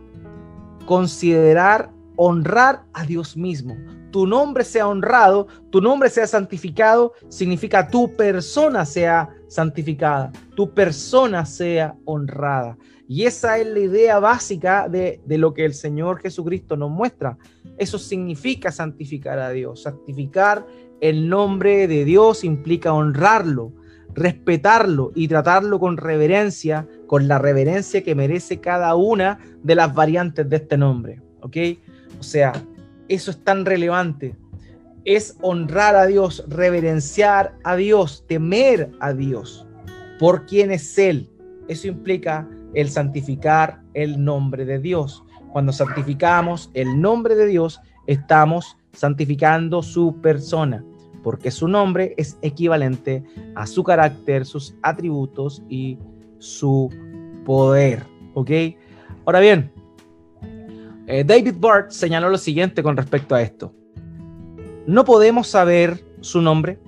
considerar honrar a Dios mismo. Tu nombre sea honrado, tu nombre sea santificado, significa tu persona sea santificada, tu persona sea honrada. Y esa es la idea básica de, de, lo que el Señor Jesucristo nos muestra. Eso significa santificar a Dios. Santificar el nombre de Dios implica honrarlo, respetarlo y tratarlo con reverencia, con la reverencia que merece cada una de las variantes de este nombre. ¿Ok? O sea, eso es tan relevante. Es honrar a Dios, reverenciar a Dios, temer a Dios por quién es Él. Eso implica el santificar el nombre de Dios. Cuando santificamos el nombre de Dios, estamos santificando su persona, porque su nombre es equivalente a su carácter, sus atributos y su poder. ¿Ok? Ahora bien, eh, David Bart señaló lo siguiente con respecto a esto. No podemos saber su nombre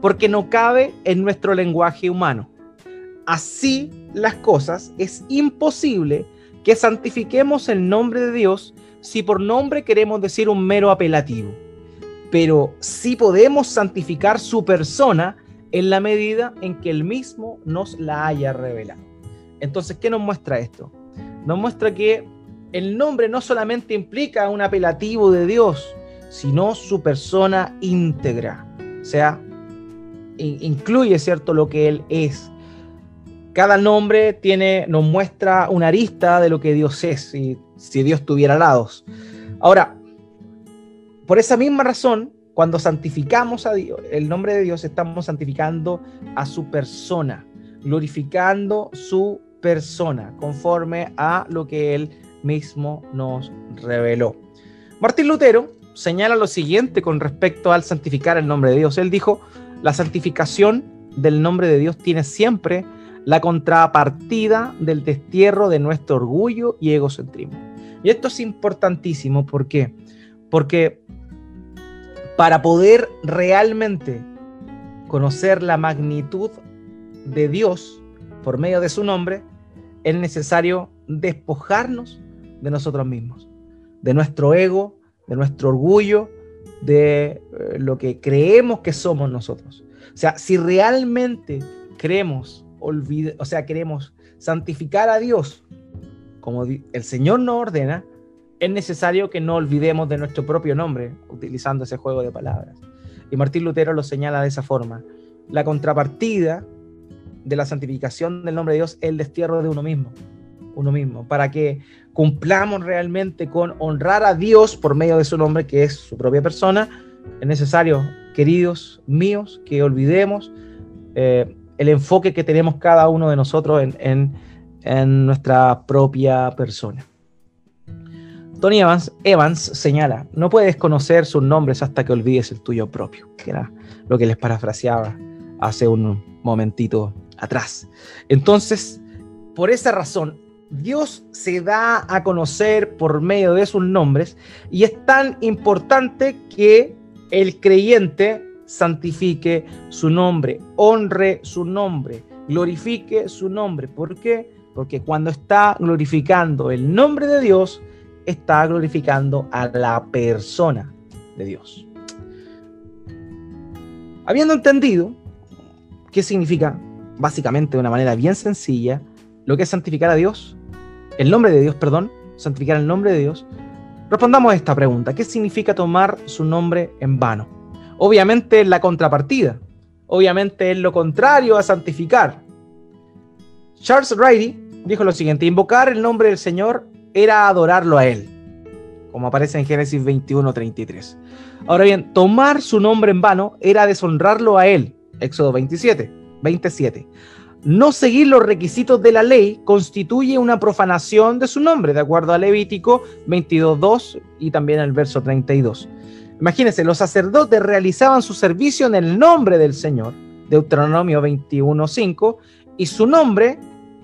porque no cabe en nuestro lenguaje humano. Así las cosas, es imposible que santifiquemos el nombre de Dios si por nombre queremos decir un mero apelativo. Pero sí podemos santificar su persona en la medida en que él mismo nos la haya revelado. Entonces, ¿qué nos muestra esto? Nos muestra que el nombre no solamente implica un apelativo de Dios, sino su persona íntegra. O sea, incluye, ¿cierto?, lo que Él es. Cada nombre tiene, nos muestra una arista de lo que Dios es, si, si Dios tuviera lados. Ahora, por esa misma razón, cuando santificamos a Dios, el nombre de Dios, estamos santificando a su persona, glorificando su persona, conforme a lo que Él mismo nos reveló. Martín Lutero señala lo siguiente con respecto al santificar el nombre de Dios. Él dijo, la santificación del nombre de Dios tiene siempre la contrapartida del destierro de nuestro orgullo y egocentrismo. Y esto es importantísimo, ¿por qué? Porque para poder realmente conocer la magnitud de Dios por medio de su nombre, es necesario despojarnos de nosotros mismos, de nuestro ego, de nuestro orgullo, de eh, lo que creemos que somos nosotros. O sea, si realmente creemos, o sea, queremos santificar a Dios como el Señor nos ordena, es necesario que no olvidemos de nuestro propio nombre, utilizando ese juego de palabras. Y Martín Lutero lo señala de esa forma. La contrapartida de la santificación del nombre de Dios es el destierro de uno mismo uno mismo, para que cumplamos realmente con honrar a Dios por medio de su nombre, que es su propia persona, es necesario, queridos míos, que olvidemos eh, el enfoque que tenemos cada uno de nosotros en, nuestra propia persona. Tony Evans, Evans señala, no puedes conocer sus nombres hasta que olvides el tuyo propio, que era lo que les parafraseaba hace un momentito atrás. Entonces, por esa razón, Dios se da a conocer por medio de sus nombres y es tan importante que el creyente santifique su nombre, honre su nombre, glorifique su nombre. ¿Por qué? Porque cuando está glorificando el nombre de Dios, está glorificando a la persona de Dios. Habiendo entendido qué significa, básicamente de una manera bien sencilla, lo que es santificar a Dios, el nombre de Dios, perdón, santificar el nombre de Dios, respondamos a esta pregunta. ¿Qué significa tomar su nombre en vano? Obviamente la contrapartida. Obviamente es lo contrario a santificar. Charles Riley dijo lo siguiente, invocar el nombre del Señor era adorarlo a Él, como aparece en Génesis 21, 33. Ahora bien, tomar su nombre en vano era deshonrarlo a Él, Éxodo 27, 27 no seguir los requisitos de la ley constituye una profanación de su nombre, de acuerdo a Levítico 22.2 y también el verso 32. Imagínense, los sacerdotes realizaban su servicio en el nombre del Señor, Deuteronomio 21.5, y su nombre,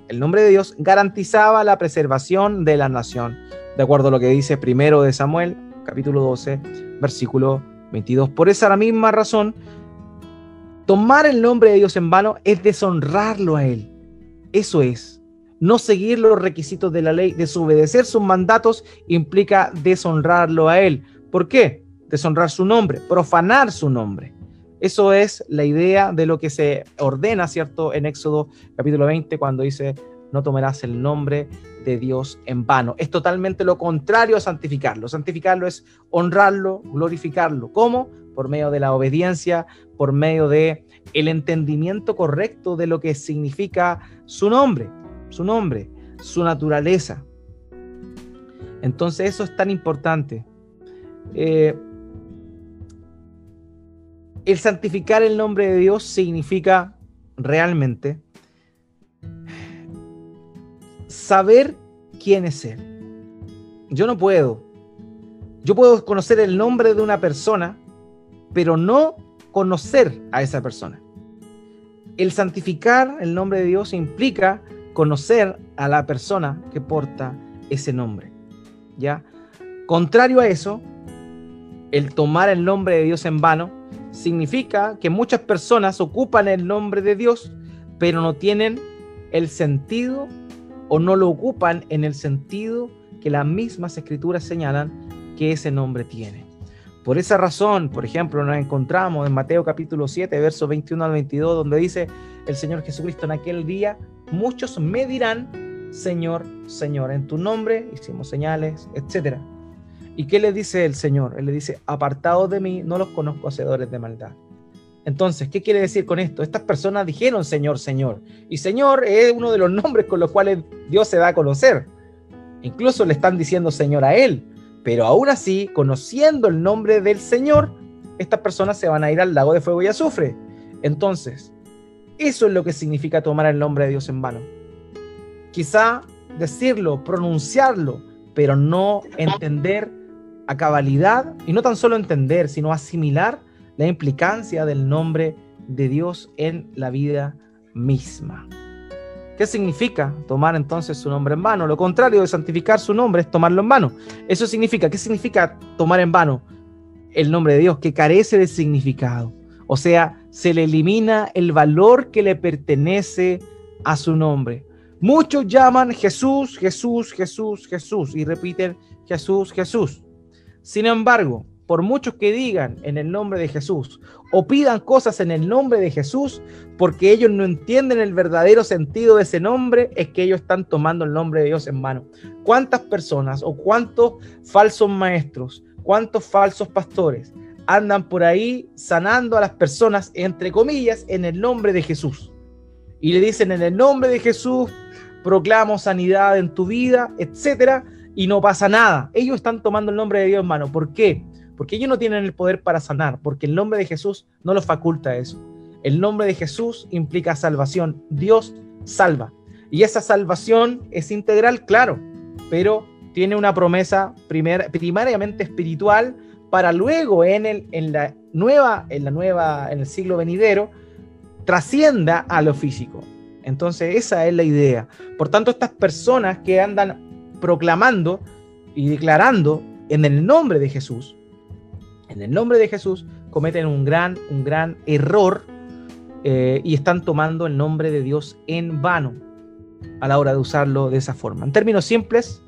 el nombre de Dios, garantizaba la preservación de la nación, de acuerdo a lo que dice primero de Samuel, capítulo 12, versículo 22. Por esa misma razón, Tomar el nombre de Dios en vano es deshonrarlo a Él. Eso es. No seguir los requisitos de la ley, desobedecer sus mandatos, implica deshonrarlo a Él. ¿Por qué? Deshonrar su nombre, profanar su nombre. Eso es la idea de lo que se ordena, ¿cierto? En Éxodo capítulo 20, cuando dice, no tomarás el nombre de Dios en vano. Es totalmente lo contrario a santificarlo. Santificarlo es honrarlo, glorificarlo. ¿Cómo? Por medio de la obediencia, por medio de el entendimiento correcto de lo que significa su nombre, su nombre, su naturaleza. Entonces eso es tan importante. Eh, el santificar el nombre de Dios significa realmente saber quién es Él. Yo no puedo. Yo puedo conocer el nombre de una persona, pero no conocer a esa persona. El santificar el nombre de Dios implica conocer a la persona que porta ese nombre. ¿Ya? Contrario a eso, el tomar el nombre de Dios en vano significa que muchas personas ocupan el nombre de Dios, pero no tienen el sentido o no lo ocupan en el sentido que las mismas escrituras señalan que ese nombre tiene. Por esa razón, por ejemplo, nos encontramos en Mateo capítulo 7, versos 21 al 22, donde dice el Señor Jesucristo en aquel día, muchos me dirán, Señor, Señor, en tu nombre hicimos señales, etcétera ¿Y qué le dice el Señor? Él le dice, apartados de mí, no los conozco hacedores de maldad. Entonces, ¿qué quiere decir con esto? Estas personas dijeron Señor, Señor. Y Señor es uno de los nombres con los cuales Dios se da a conocer. Incluso le están diciendo Señor a Él. Pero aún así, conociendo el nombre del Señor, estas personas se van a ir al lago de fuego y azufre. Entonces, eso es lo que significa tomar el nombre de Dios en vano. Quizá decirlo, pronunciarlo, pero no entender a cabalidad y no tan solo entender, sino asimilar la implicancia del nombre de Dios en la vida misma. ¿Qué significa tomar entonces su nombre en vano? Lo contrario de santificar su nombre es tomarlo en vano. Eso significa, ¿qué significa tomar en vano el nombre de Dios? Que carece de significado. O sea, se le elimina el valor que le pertenece a su nombre. Muchos llaman Jesús, Jesús, Jesús, Jesús y repiten Jesús, Jesús. Sin embargo, por muchos que digan en el nombre de Jesús o pidan cosas en el nombre de Jesús, porque ellos no entienden el verdadero sentido de ese nombre, es que ellos están tomando el nombre de Dios en mano. ¿Cuántas personas o cuántos falsos maestros, cuántos falsos pastores andan por ahí sanando a las personas, entre comillas, en el nombre de Jesús? Y le dicen en el nombre de Jesús, proclamo sanidad en tu vida, etcétera y no pasa nada. Ellos están tomando el nombre de Dios en mano. ¿Por qué? Porque ellos no tienen el poder para sanar, porque el nombre de Jesús no los faculta eso. El nombre de Jesús implica salvación. Dios salva. Y esa salvación es integral, claro, pero tiene una promesa primer, primariamente espiritual para luego en, el, en la nueva, en la nueva, en el siglo venidero, trascienda a lo físico. Entonces, esa es la idea. Por tanto, estas personas que andan proclamando y declarando en el nombre de Jesús, en el nombre de Jesús, cometen un gran, un gran error eh, y están tomando el nombre de Dios en vano a la hora de usarlo de esa forma. En términos simples,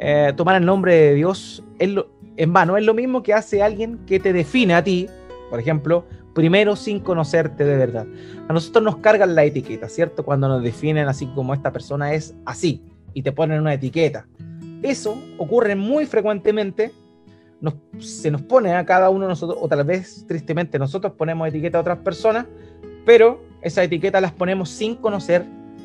eh, tomar el nombre de Dios en vano es lo mismo que hace alguien que te define a ti, por ejemplo, primero sin conocerte de verdad. A nosotros nos cargan la etiqueta, ¿cierto? Cuando nos definen así como esta persona es así y te ponen una etiqueta. Eso ocurre muy frecuentemente. Se nos pone a cada uno de nosotros, o tal vez tristemente nosotros ponemos etiqueta a otras personas, pero esas etiquetas las ponemos sin conocer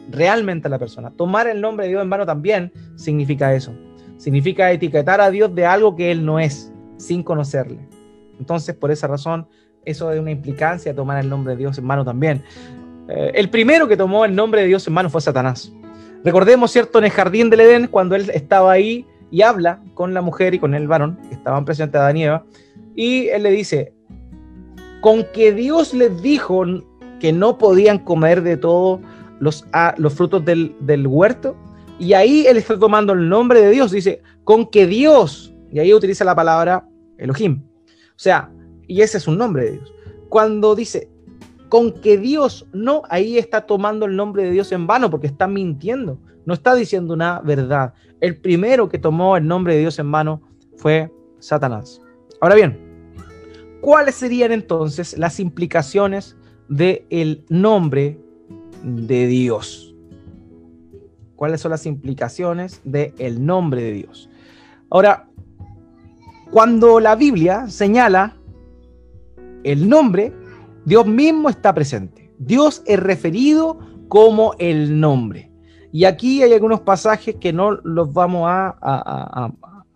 realmente a la persona. Tomar el nombre de Dios en vano también significa eso. Significa etiquetar a Dios de algo que Él no es, sin conocerle. Entonces, por esa razón, eso es una implicancia tomar el nombre de Dios en vano también. Eh, el primero que tomó el nombre de Dios en mano fue Satanás. Recordemos, ¿cierto? En el jardín del Edén, cuando él estaba ahí y habla con la mujer y con el varón, que estaban presentes a y y él le dice, con que Dios les dijo que no podían comer de todos los, ah, los frutos del, del huerto, y ahí él está tomando el nombre de Dios, dice, con que Dios, y ahí utiliza la palabra Elohim, o sea, y ese es un nombre de Dios. Cuando dice, con que Dios no, ahí está tomando el nombre de Dios en vano porque está mintiendo, no está diciendo una verdad. El primero que tomó el nombre de Dios en mano fue Satanás. Ahora bien, ¿cuáles serían entonces las implicaciones del nombre de Dios? ¿Cuáles son las implicaciones del nombre de Dios? Ahora, cuando la Biblia señala el nombre, Dios mismo está presente. Dios es referido como el nombre. Y aquí hay algunos pasajes que no los vamos a,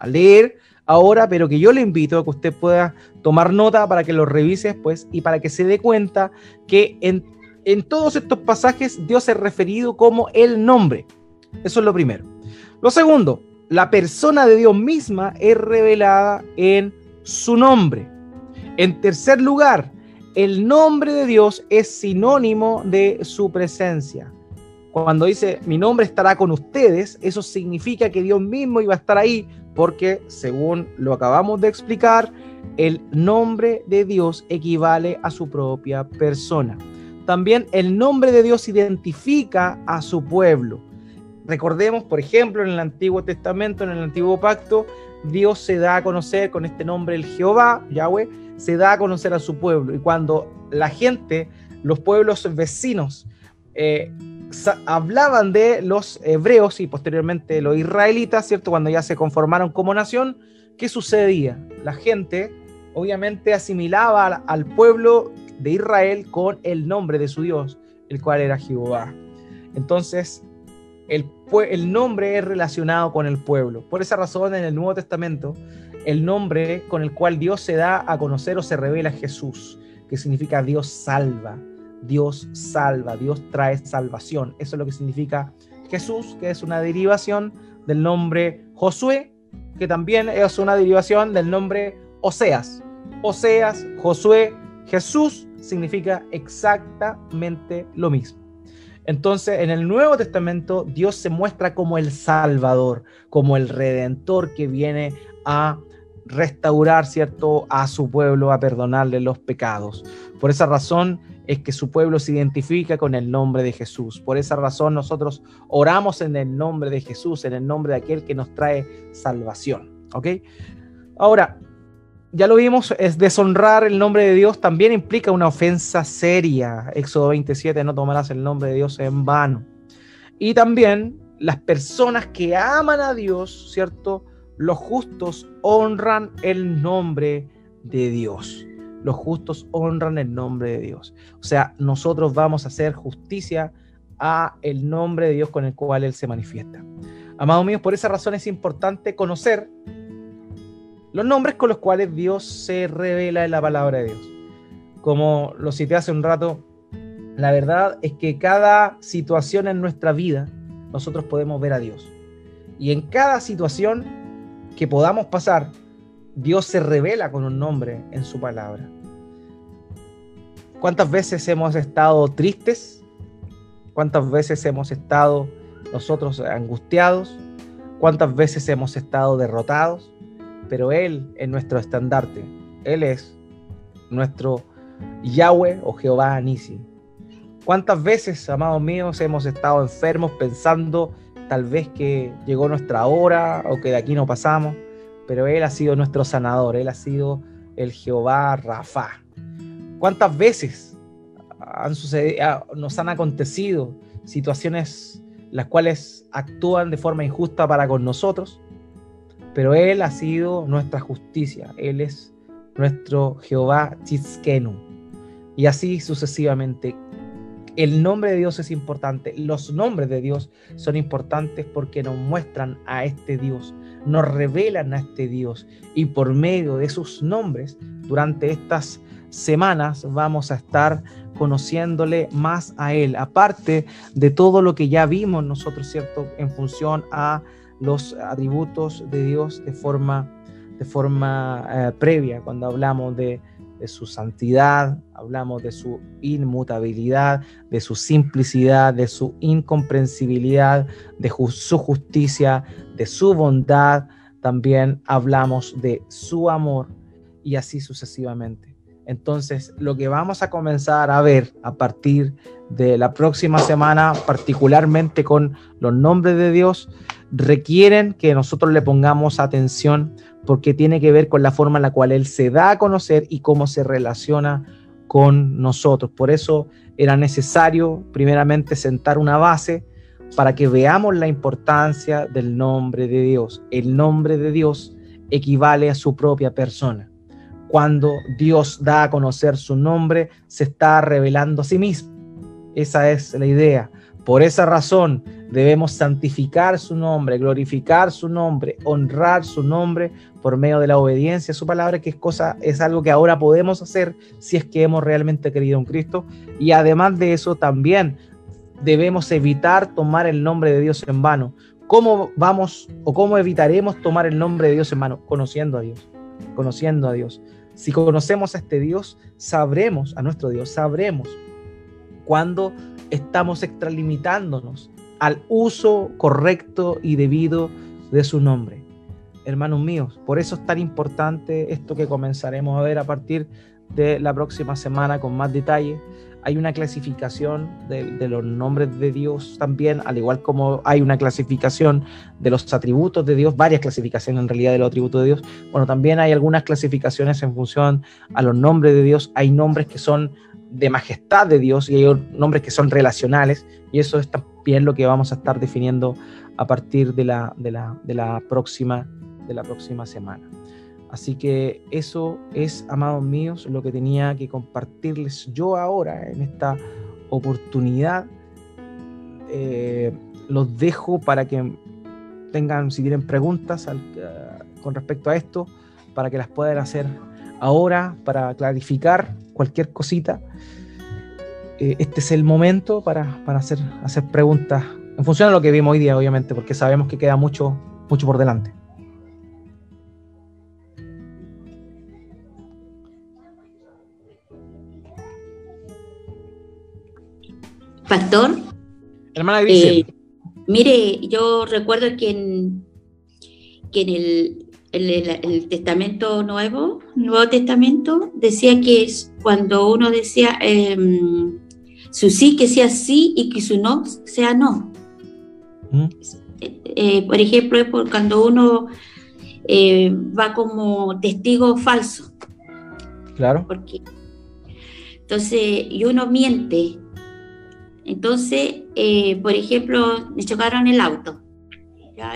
leer ahora, pero que yo le invito a que usted pueda tomar nota para que los revise después y para que se dé cuenta que en, en todos estos pasajes Dios es referido como el nombre. Eso es lo primero. Lo segundo, la persona de Dios misma es revelada en su nombre. En tercer lugar, el nombre de Dios es sinónimo de su presencia. Cuando dice mi nombre estará con ustedes, eso significa que Dios mismo iba a estar ahí, porque según lo acabamos de explicar, el nombre de Dios equivale a su propia persona. También el nombre de Dios identifica a su pueblo. Recordemos, por ejemplo, en el Antiguo Testamento, en el Antiguo Pacto, Dios se da a conocer con este nombre, el Jehová, Yahweh, se da a conocer a su pueblo. Y cuando la gente, los pueblos vecinos, eh, hablaban de los hebreos y posteriormente los israelitas, ¿cierto? Cuando ya se conformaron como nación, ¿qué sucedía? La gente obviamente asimilaba al pueblo de Israel con el nombre de su Dios, el cual era Jehová. Entonces, el, nombre es relacionado con el pueblo. Por esa razón, en el Nuevo Testamento, el nombre con el cual Dios se da a conocer o se revela es Jesús, que significa Dios salva. Dios salva, Dios trae salvación. Eso es lo que significa Jesús, que es una derivación del nombre Josué, que también es una derivación del nombre Oseas. Oseas, Josué, Jesús significa exactamente lo mismo. Entonces, en el Nuevo Testamento, Dios se muestra como el Salvador, como el Redentor que viene a restaurar, ¿cierto?, a su pueblo, a perdonarle los pecados. Por esa razón es que su pueblo se identifica con el nombre de Jesús. Por esa razón nosotros oramos en el nombre de Jesús, en el nombre de aquel que nos trae salvación. ¿Ok? Ahora, ya lo vimos, es deshonrar el nombre de Dios también implica una ofensa seria. Éxodo 27, no tomarás el nombre de Dios en vano. Y también las personas que aman a Dios, ¿cierto? Los justos honran el nombre de Dios. Los justos honran el nombre de Dios. O sea, nosotros vamos a hacer justicia a el nombre de Dios con el cual Él se manifiesta. Amados míos, por esa razón es importante conocer los nombres con los cuales Dios se revela en la palabra de Dios. Como lo cité hace un rato, la verdad es que cada situación en nuestra vida nosotros podemos ver a Dios. Y en cada situación que podamos pasar, Dios se revela con un nombre en su palabra. ¿Cuántas veces hemos estado tristes? ¿Cuántas veces hemos estado nosotros angustiados? ¿Cuántas veces hemos estado derrotados? pero Él es nuestro estandarte. Él es nuestro Yahweh o Jehová Nisi. ¿Cuántas veces, amados míos, hemos estado enfermos pensando tal vez que llegó nuestra hora o que de aquí no pasamos? Pero Él ha sido nuestro sanador, Él ha sido el Jehová Rafa. ¿Cuántas veces han sucedido, nos han acontecido situaciones las cuales actúan de forma injusta para con nosotros? pero Él ha sido nuestra justicia, Él es nuestro Jehová Tzizkenu. Y así sucesivamente. El nombre de Dios es importante, los nombres de Dios son importantes porque nos muestran a este Dios, nos revelan a este Dios y por medio de sus nombres durante estas semanas vamos a estar conociéndole más a Él, aparte de todo lo que ya vimos nosotros, ¿cierto? En función a los atributos de Dios de forma, de forma eh, previa, cuando hablamos de, su santidad, hablamos de su inmutabilidad, de su simplicidad, de su incomprensibilidad, de su justicia, de su bondad, también hablamos de su amor y así sucesivamente. Entonces, lo que vamos a comenzar a ver a partir de la próxima semana, particularmente con los nombres de Dios, requieren que nosotros le pongamos atención porque tiene que ver con la forma en la cual Él se da a conocer y cómo se relaciona con nosotros. Por eso era necesario primeramente sentar una base para que veamos la importancia del nombre de Dios. El nombre de Dios equivale a su propia persona. Cuando Dios da a conocer su nombre, se está revelando a sí mismo. Esa es la idea. Por esa razón debemos santificar su nombre, glorificar su nombre, honrar su nombre por medio de la obediencia a su palabra, que es cosa es algo que ahora podemos hacer si es que hemos realmente querido en Cristo y además de eso también debemos evitar tomar el nombre de Dios en vano. ¿Cómo vamos o cómo evitaremos tomar el nombre de Dios en vano? Conociendo a Dios, conociendo a Dios. Si conocemos a este Dios, sabremos a nuestro Dios, sabremos cuando estamos extralimitándonos al uso correcto y debido de su nombre. Hermanos míos, por eso es tan importante esto que comenzaremos a ver a partir de la próxima semana con más detalle. Hay una clasificación de, los nombres de Dios también, al igual como hay una clasificación de los atributos de Dios, varias clasificaciones en realidad de los atributos de Dios. Bueno, también hay algunas clasificaciones en función a los nombres de Dios. Hay nombres que son de majestad de Dios y hay nombres que son relacionales y eso es también lo que vamos a estar definiendo a partir de la, de la, próxima, de la próxima semana. Así que eso es, amados míos, lo que tenía que compartirles yo ahora en esta oportunidad. Eh, los dejo para que tengan, si tienen preguntas con respecto a esto, para que las puedan hacer ahora, para clarificar cualquier cosita. Eh, este es el momento para, hacer, hacer preguntas en función de lo que vimos hoy día, obviamente, porque sabemos que queda mucho, mucho por delante. Pastor. Hermana Grisel. Eh, mire, yo recuerdo que en, que en el, el, Testamento Nuevo, Nuevo Testamento, decía que cuando uno decía em, su sí que sea sí y que su no sea no. ¿Mm? Eh, eh, por ejemplo, cuando uno eh, va como testigo falso. Claro. Porque, entonces, y uno miente. Entonces, por ejemplo, me chocaron el auto.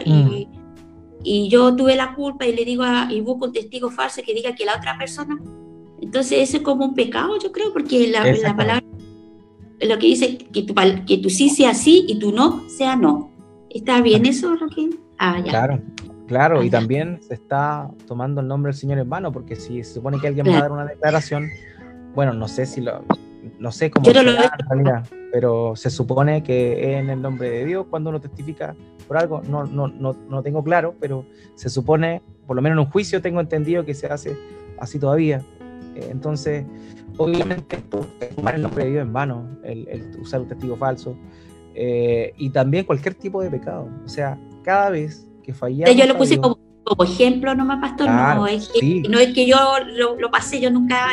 Y, mm. y, yo tuve la culpa y le digo a, y busco un testigo falso que diga que la otra persona. Entonces, eso es como un pecado, yo creo, porque la, la palabra lo que dice que tu, que tu sí sea sí y tu no sea no. ¿Está bien eso, Raquel? Ah, ya. Claro, claro, y ah, también se está tomando el nombre del Señor en vano, porque si se supone que alguien va a dar una declaración, bueno, no sé si lo, no sé cómo será, en realidad, pero se supone que en el nombre de Dios cuando uno testifica por algo, no, no, no, no tengo claro, pero se supone, por lo menos en un juicio tengo entendido que se hace así todavía. Eh, entonces, obviamente tomar el nombre de Dios en vano, el, usar un testigo falso, eh, y también cualquier tipo de pecado. O sea, cada vez que fallamos. Yo lo puse como, ejemplo nomás, pastor, no, es que, no es que yo lo, pasé, yo nunca,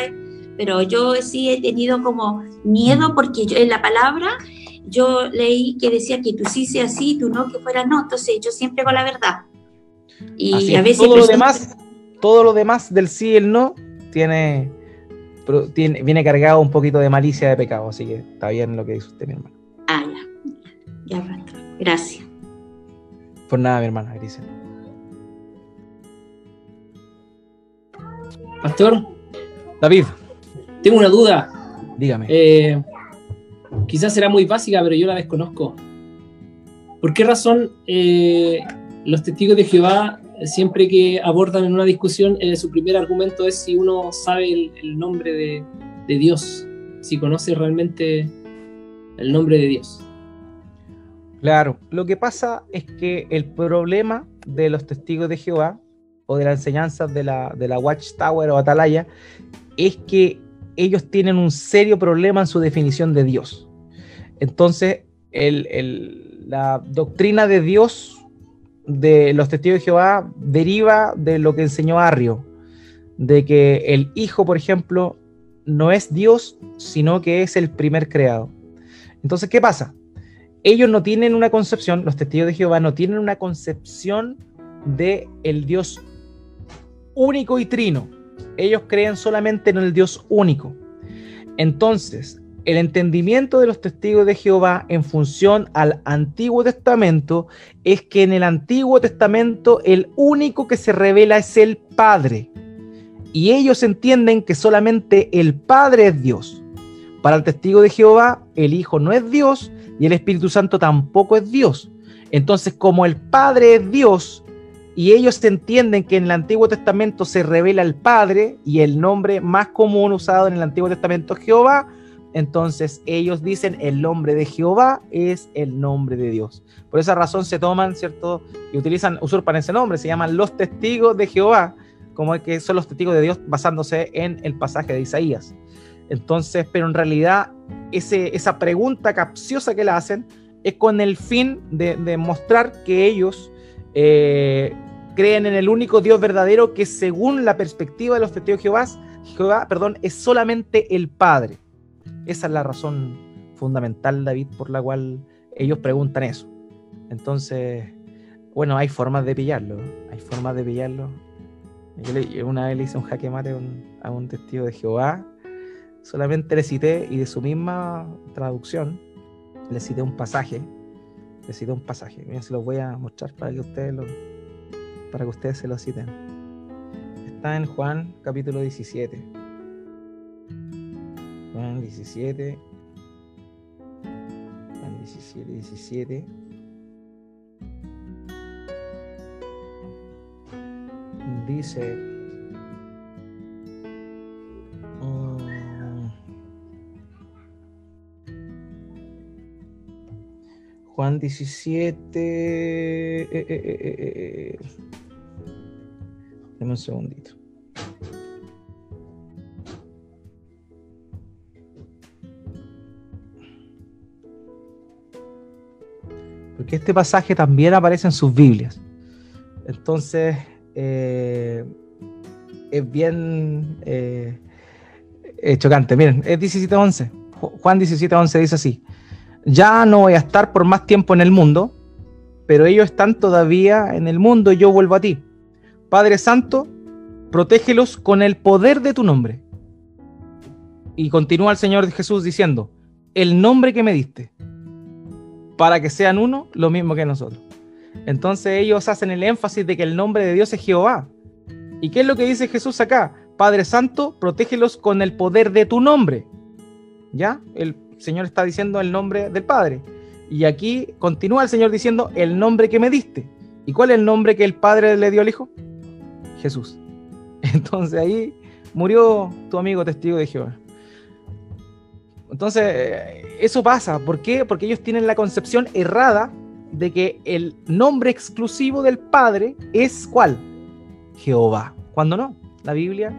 pero yo sí he tenido como miedo porque yo, en la palabra yo leí que decía que tú sí sea sí, tú no, que fuera no, entonces yo siempre con la verdad. Y a veces... Todo lo, demás, todo lo demás del sí y el no tiene tiene, viene cargado un poquito de malicia de pecado, así que está bien lo que dice usted, mi hermano. Ah, ya. Ya, pastor. Gracias. Por nada, mi hermana, Grisel. Pastor. David. Tengo una duda. Dígame. Eh, quizás será muy básica, pero yo la desconozco. ¿Por qué razón eh, los testigos de Jehová siempre que abordan en una discusión, eh, su primer argumento es si uno sabe el, nombre de, Dios, si conoce realmente el nombre de Dios. Claro, lo que pasa es que el problema de los testigos de Jehová o de las enseñanzas de la, de la Watchtower o Atalaya es que ellos tienen un serio problema en su definición de Dios. Entonces, la doctrina de Dios de los testigos de Jehová deriva de lo que enseñó Arrio, de que el hijo, por ejemplo, no es Dios, sino que es el primer creado. Entonces, ¿qué pasa? Ellos no tienen una concepción, los testigos de Jehová no tienen una concepción de el Dios único y trino. Ellos creen solamente en el Dios único. Entonces, el entendimiento de los testigos de Jehová en función al Antiguo Testamento es que en el Antiguo Testamento el único que se revela es el Padre. Y ellos entienden que solamente el Padre es Dios. Para el testigo de Jehová, el Hijo no es Dios y el Espíritu Santo tampoco es Dios. Entonces, como el Padre es Dios y ellos entienden que en el Antiguo Testamento se revela el Padre y el nombre más común usado en el Antiguo Testamento es Jehová, entonces ellos dicen el nombre de Jehová es el nombre de Dios. Por esa razón se toman, ¿cierto? Y utilizan, usurpan ese nombre, se llaman los testigos de Jehová, como que son los testigos de Dios basándose en el pasaje de Isaías. Entonces, pero en realidad esa pregunta capciosa que la hacen es con el fin de, de mostrar que ellos eh, creen en el único Dios verdadero que según la perspectiva de los testigos de Jehová, perdón, es solamente el Padre. Esa es la razón fundamental, David, por la cual ellos preguntan eso. Entonces, bueno, hay formas de pillarlo, hay formas de pillarlo. Una vez le hice un jaque mate a un testigo de Jehová solamente le cité, y de su misma traducción, le cité un pasaje. Le cité un pasaje. Miren, se los voy a mostrar para que ustedes lo, para que ustedes se lo citen. Está en Juan capítulo 17. Juan 17. Juan 17, 17. Dice Juan 17. Eh, eh, eh, Deme un segundito. Porque este pasaje también aparece en sus Biblias. Entonces, es bien chocante. Miren, es 17.11. Juan 17.11 dice así ya no voy a estar por más tiempo en el mundo, pero ellos están todavía en el mundo y yo vuelvo a ti. Padre Santo, protégelos con el poder de tu nombre. Y continúa el Señor Jesús diciendo, el nombre que me diste, para que sean uno, lo mismo que nosotros. Entonces ellos hacen el énfasis de que el nombre de Dios es Jehová. ¿Y qué es lo que dice Jesús acá? Padre Santo, protégelos con el poder de tu nombre. ¿Ya? El Señor está diciendo el nombre del Padre. Y aquí continúa el Señor diciendo el nombre que me diste. ¿Y cuál es el nombre que el Padre le dio al Hijo? Jesús. Entonces ahí murió tu amigo testigo de Jehová. Entonces, eso pasa. ¿Por qué? Porque ellos tienen la concepción errada de que el nombre exclusivo del Padre es ¿cuál? Jehová. Cuando no, la Biblia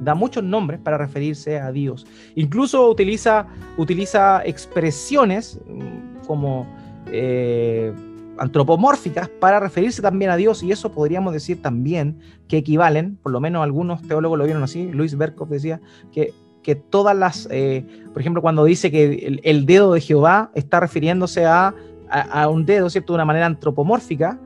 da muchos nombres para referirse a Dios. Incluso utiliza, utiliza expresiones mm, como eh, antropomórficas para referirse también a Dios y eso podríamos decir también que equivalen, por lo menos algunos teólogos lo vieron así, Luis Berkov decía que, que todas las, eh, por ejemplo, cuando dice que el, dedo de Jehová está refiriéndose a, a, un dedo, ¿cierto?, de una manera antropomórfica,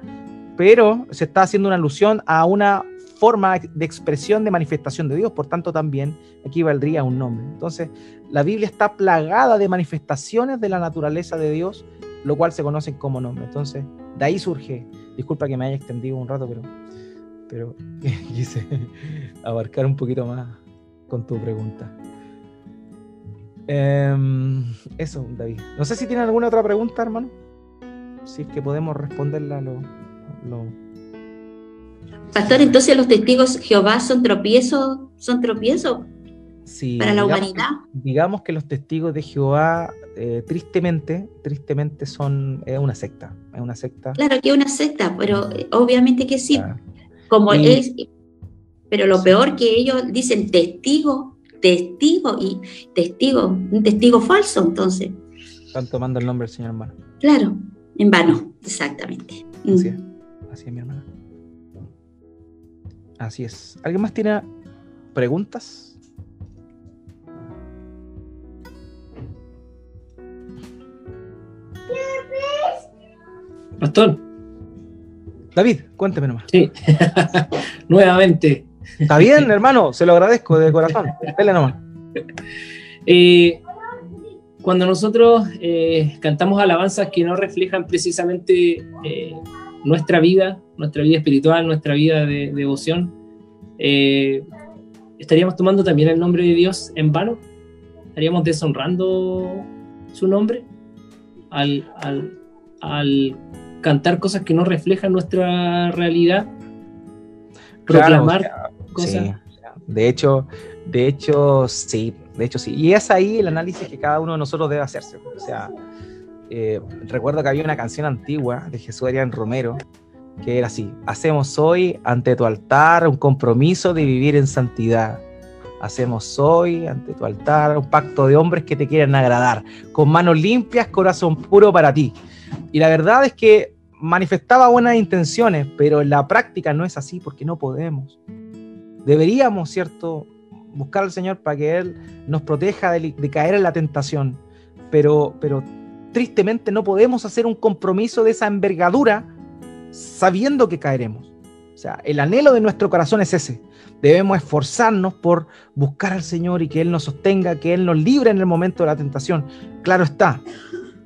pero se está haciendo una alusión a una forma de expresión de manifestación de Dios, por tanto también equivaldría a un nombre. Entonces, la Biblia está plagada de manifestaciones de la naturaleza de Dios, lo cual se conocen como nombre. Entonces, de ahí surge, disculpa que me haya extendido un rato, pero, pero quise abarcar un poquito más con tu pregunta. Em, eso, David. No sé si tienen alguna otra pregunta, hermano. Si es que podemos responderla lo Pastor, entonces los testigos Jehová son tropiezos, son tropiezos para la humanidad. digamos que los testigos de Jehová, eh, tristemente, tristemente son una secta, es una secta. Claro que es una secta, pero eh, obviamente que sí. Como es, pero lo peor que ellos dicen testigo, testigo y testigo, un testigo falso, entonces. Están tomando el nombre del Señor en vano. Claro, en vano, exactamente. Así es, así es mi hermana. Así es. ¿Alguien más tiene preguntas? Bastón. David, cuénteme nomás. Sí, nuevamente. Está bien, hermano, se lo agradezco de corazón. Dale nomás. Eh, cuando nosotros eh, cantamos alabanzas que no reflejan precisamente eh, nuestra vida, nuestra vida espiritual, nuestra vida de, devoción, ¿estaríamos tomando también el nombre de Dios en vano? ¿Estaríamos deshonrando su nombre al, al, cantar cosas que no reflejan nuestra realidad? Proclamar cosas. De hecho, de hecho, sí, de hecho sí. Y es ahí el análisis que cada uno de nosotros debe hacerse. O sea, eh, recuerdo que había una canción antigua de Jesús Arián Romero que era así, hacemos hoy ante tu altar un compromiso de vivir en santidad. Hacemos hoy ante tu altar un pacto de hombres que te quieren agradar, con manos limpias, corazón puro para ti. Y la verdad es que manifestaba buenas intenciones, pero en la práctica no es así porque no podemos. Deberíamos, ¿cierto?, buscar al Señor para que Él nos proteja de, caer en la tentación. Pero, pero tristemente no podemos hacer un compromiso de esa envergadura sabiendo que caeremos. O sea, el anhelo de nuestro corazón es ese. Debemos esforzarnos por buscar al Señor y que Él nos sostenga, que Él nos libre en el momento de la tentación. Claro está,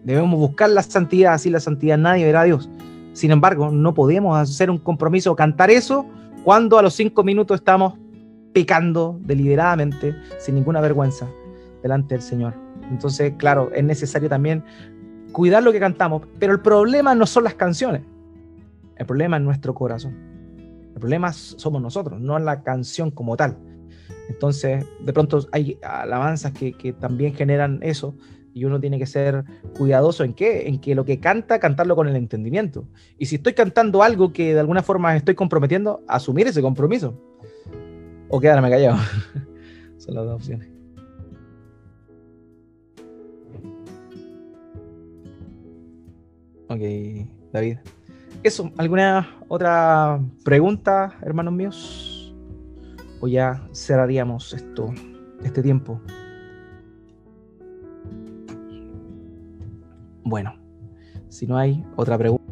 debemos buscar la santidad, así la santidad nadie verá a Dios. Sin embargo, no podemos hacer un compromiso, cantar eso, cuando a los cinco minutos estamos pecando deliberadamente, sin ninguna vergüenza, delante del Señor. Entonces, claro, es necesario también cuidar lo que cantamos, pero el problema no son las canciones, el problema es nuestro corazón. El problema somos nosotros, no la canción como tal. Entonces, de pronto hay alabanzas que, que también generan eso, y uno tiene que ser cuidadoso en qué, en que lo que canta, cantarlo con el entendimiento. Y si estoy cantando algo que de alguna forma estoy comprometiendo, asumir ese compromiso o quedarme callado. Son las dos opciones. David. Eso, ¿alguna otra pregunta, hermanos míos? ¿O ya cerraríamos esto, este tiempo? Bueno, si no hay otra pregunta.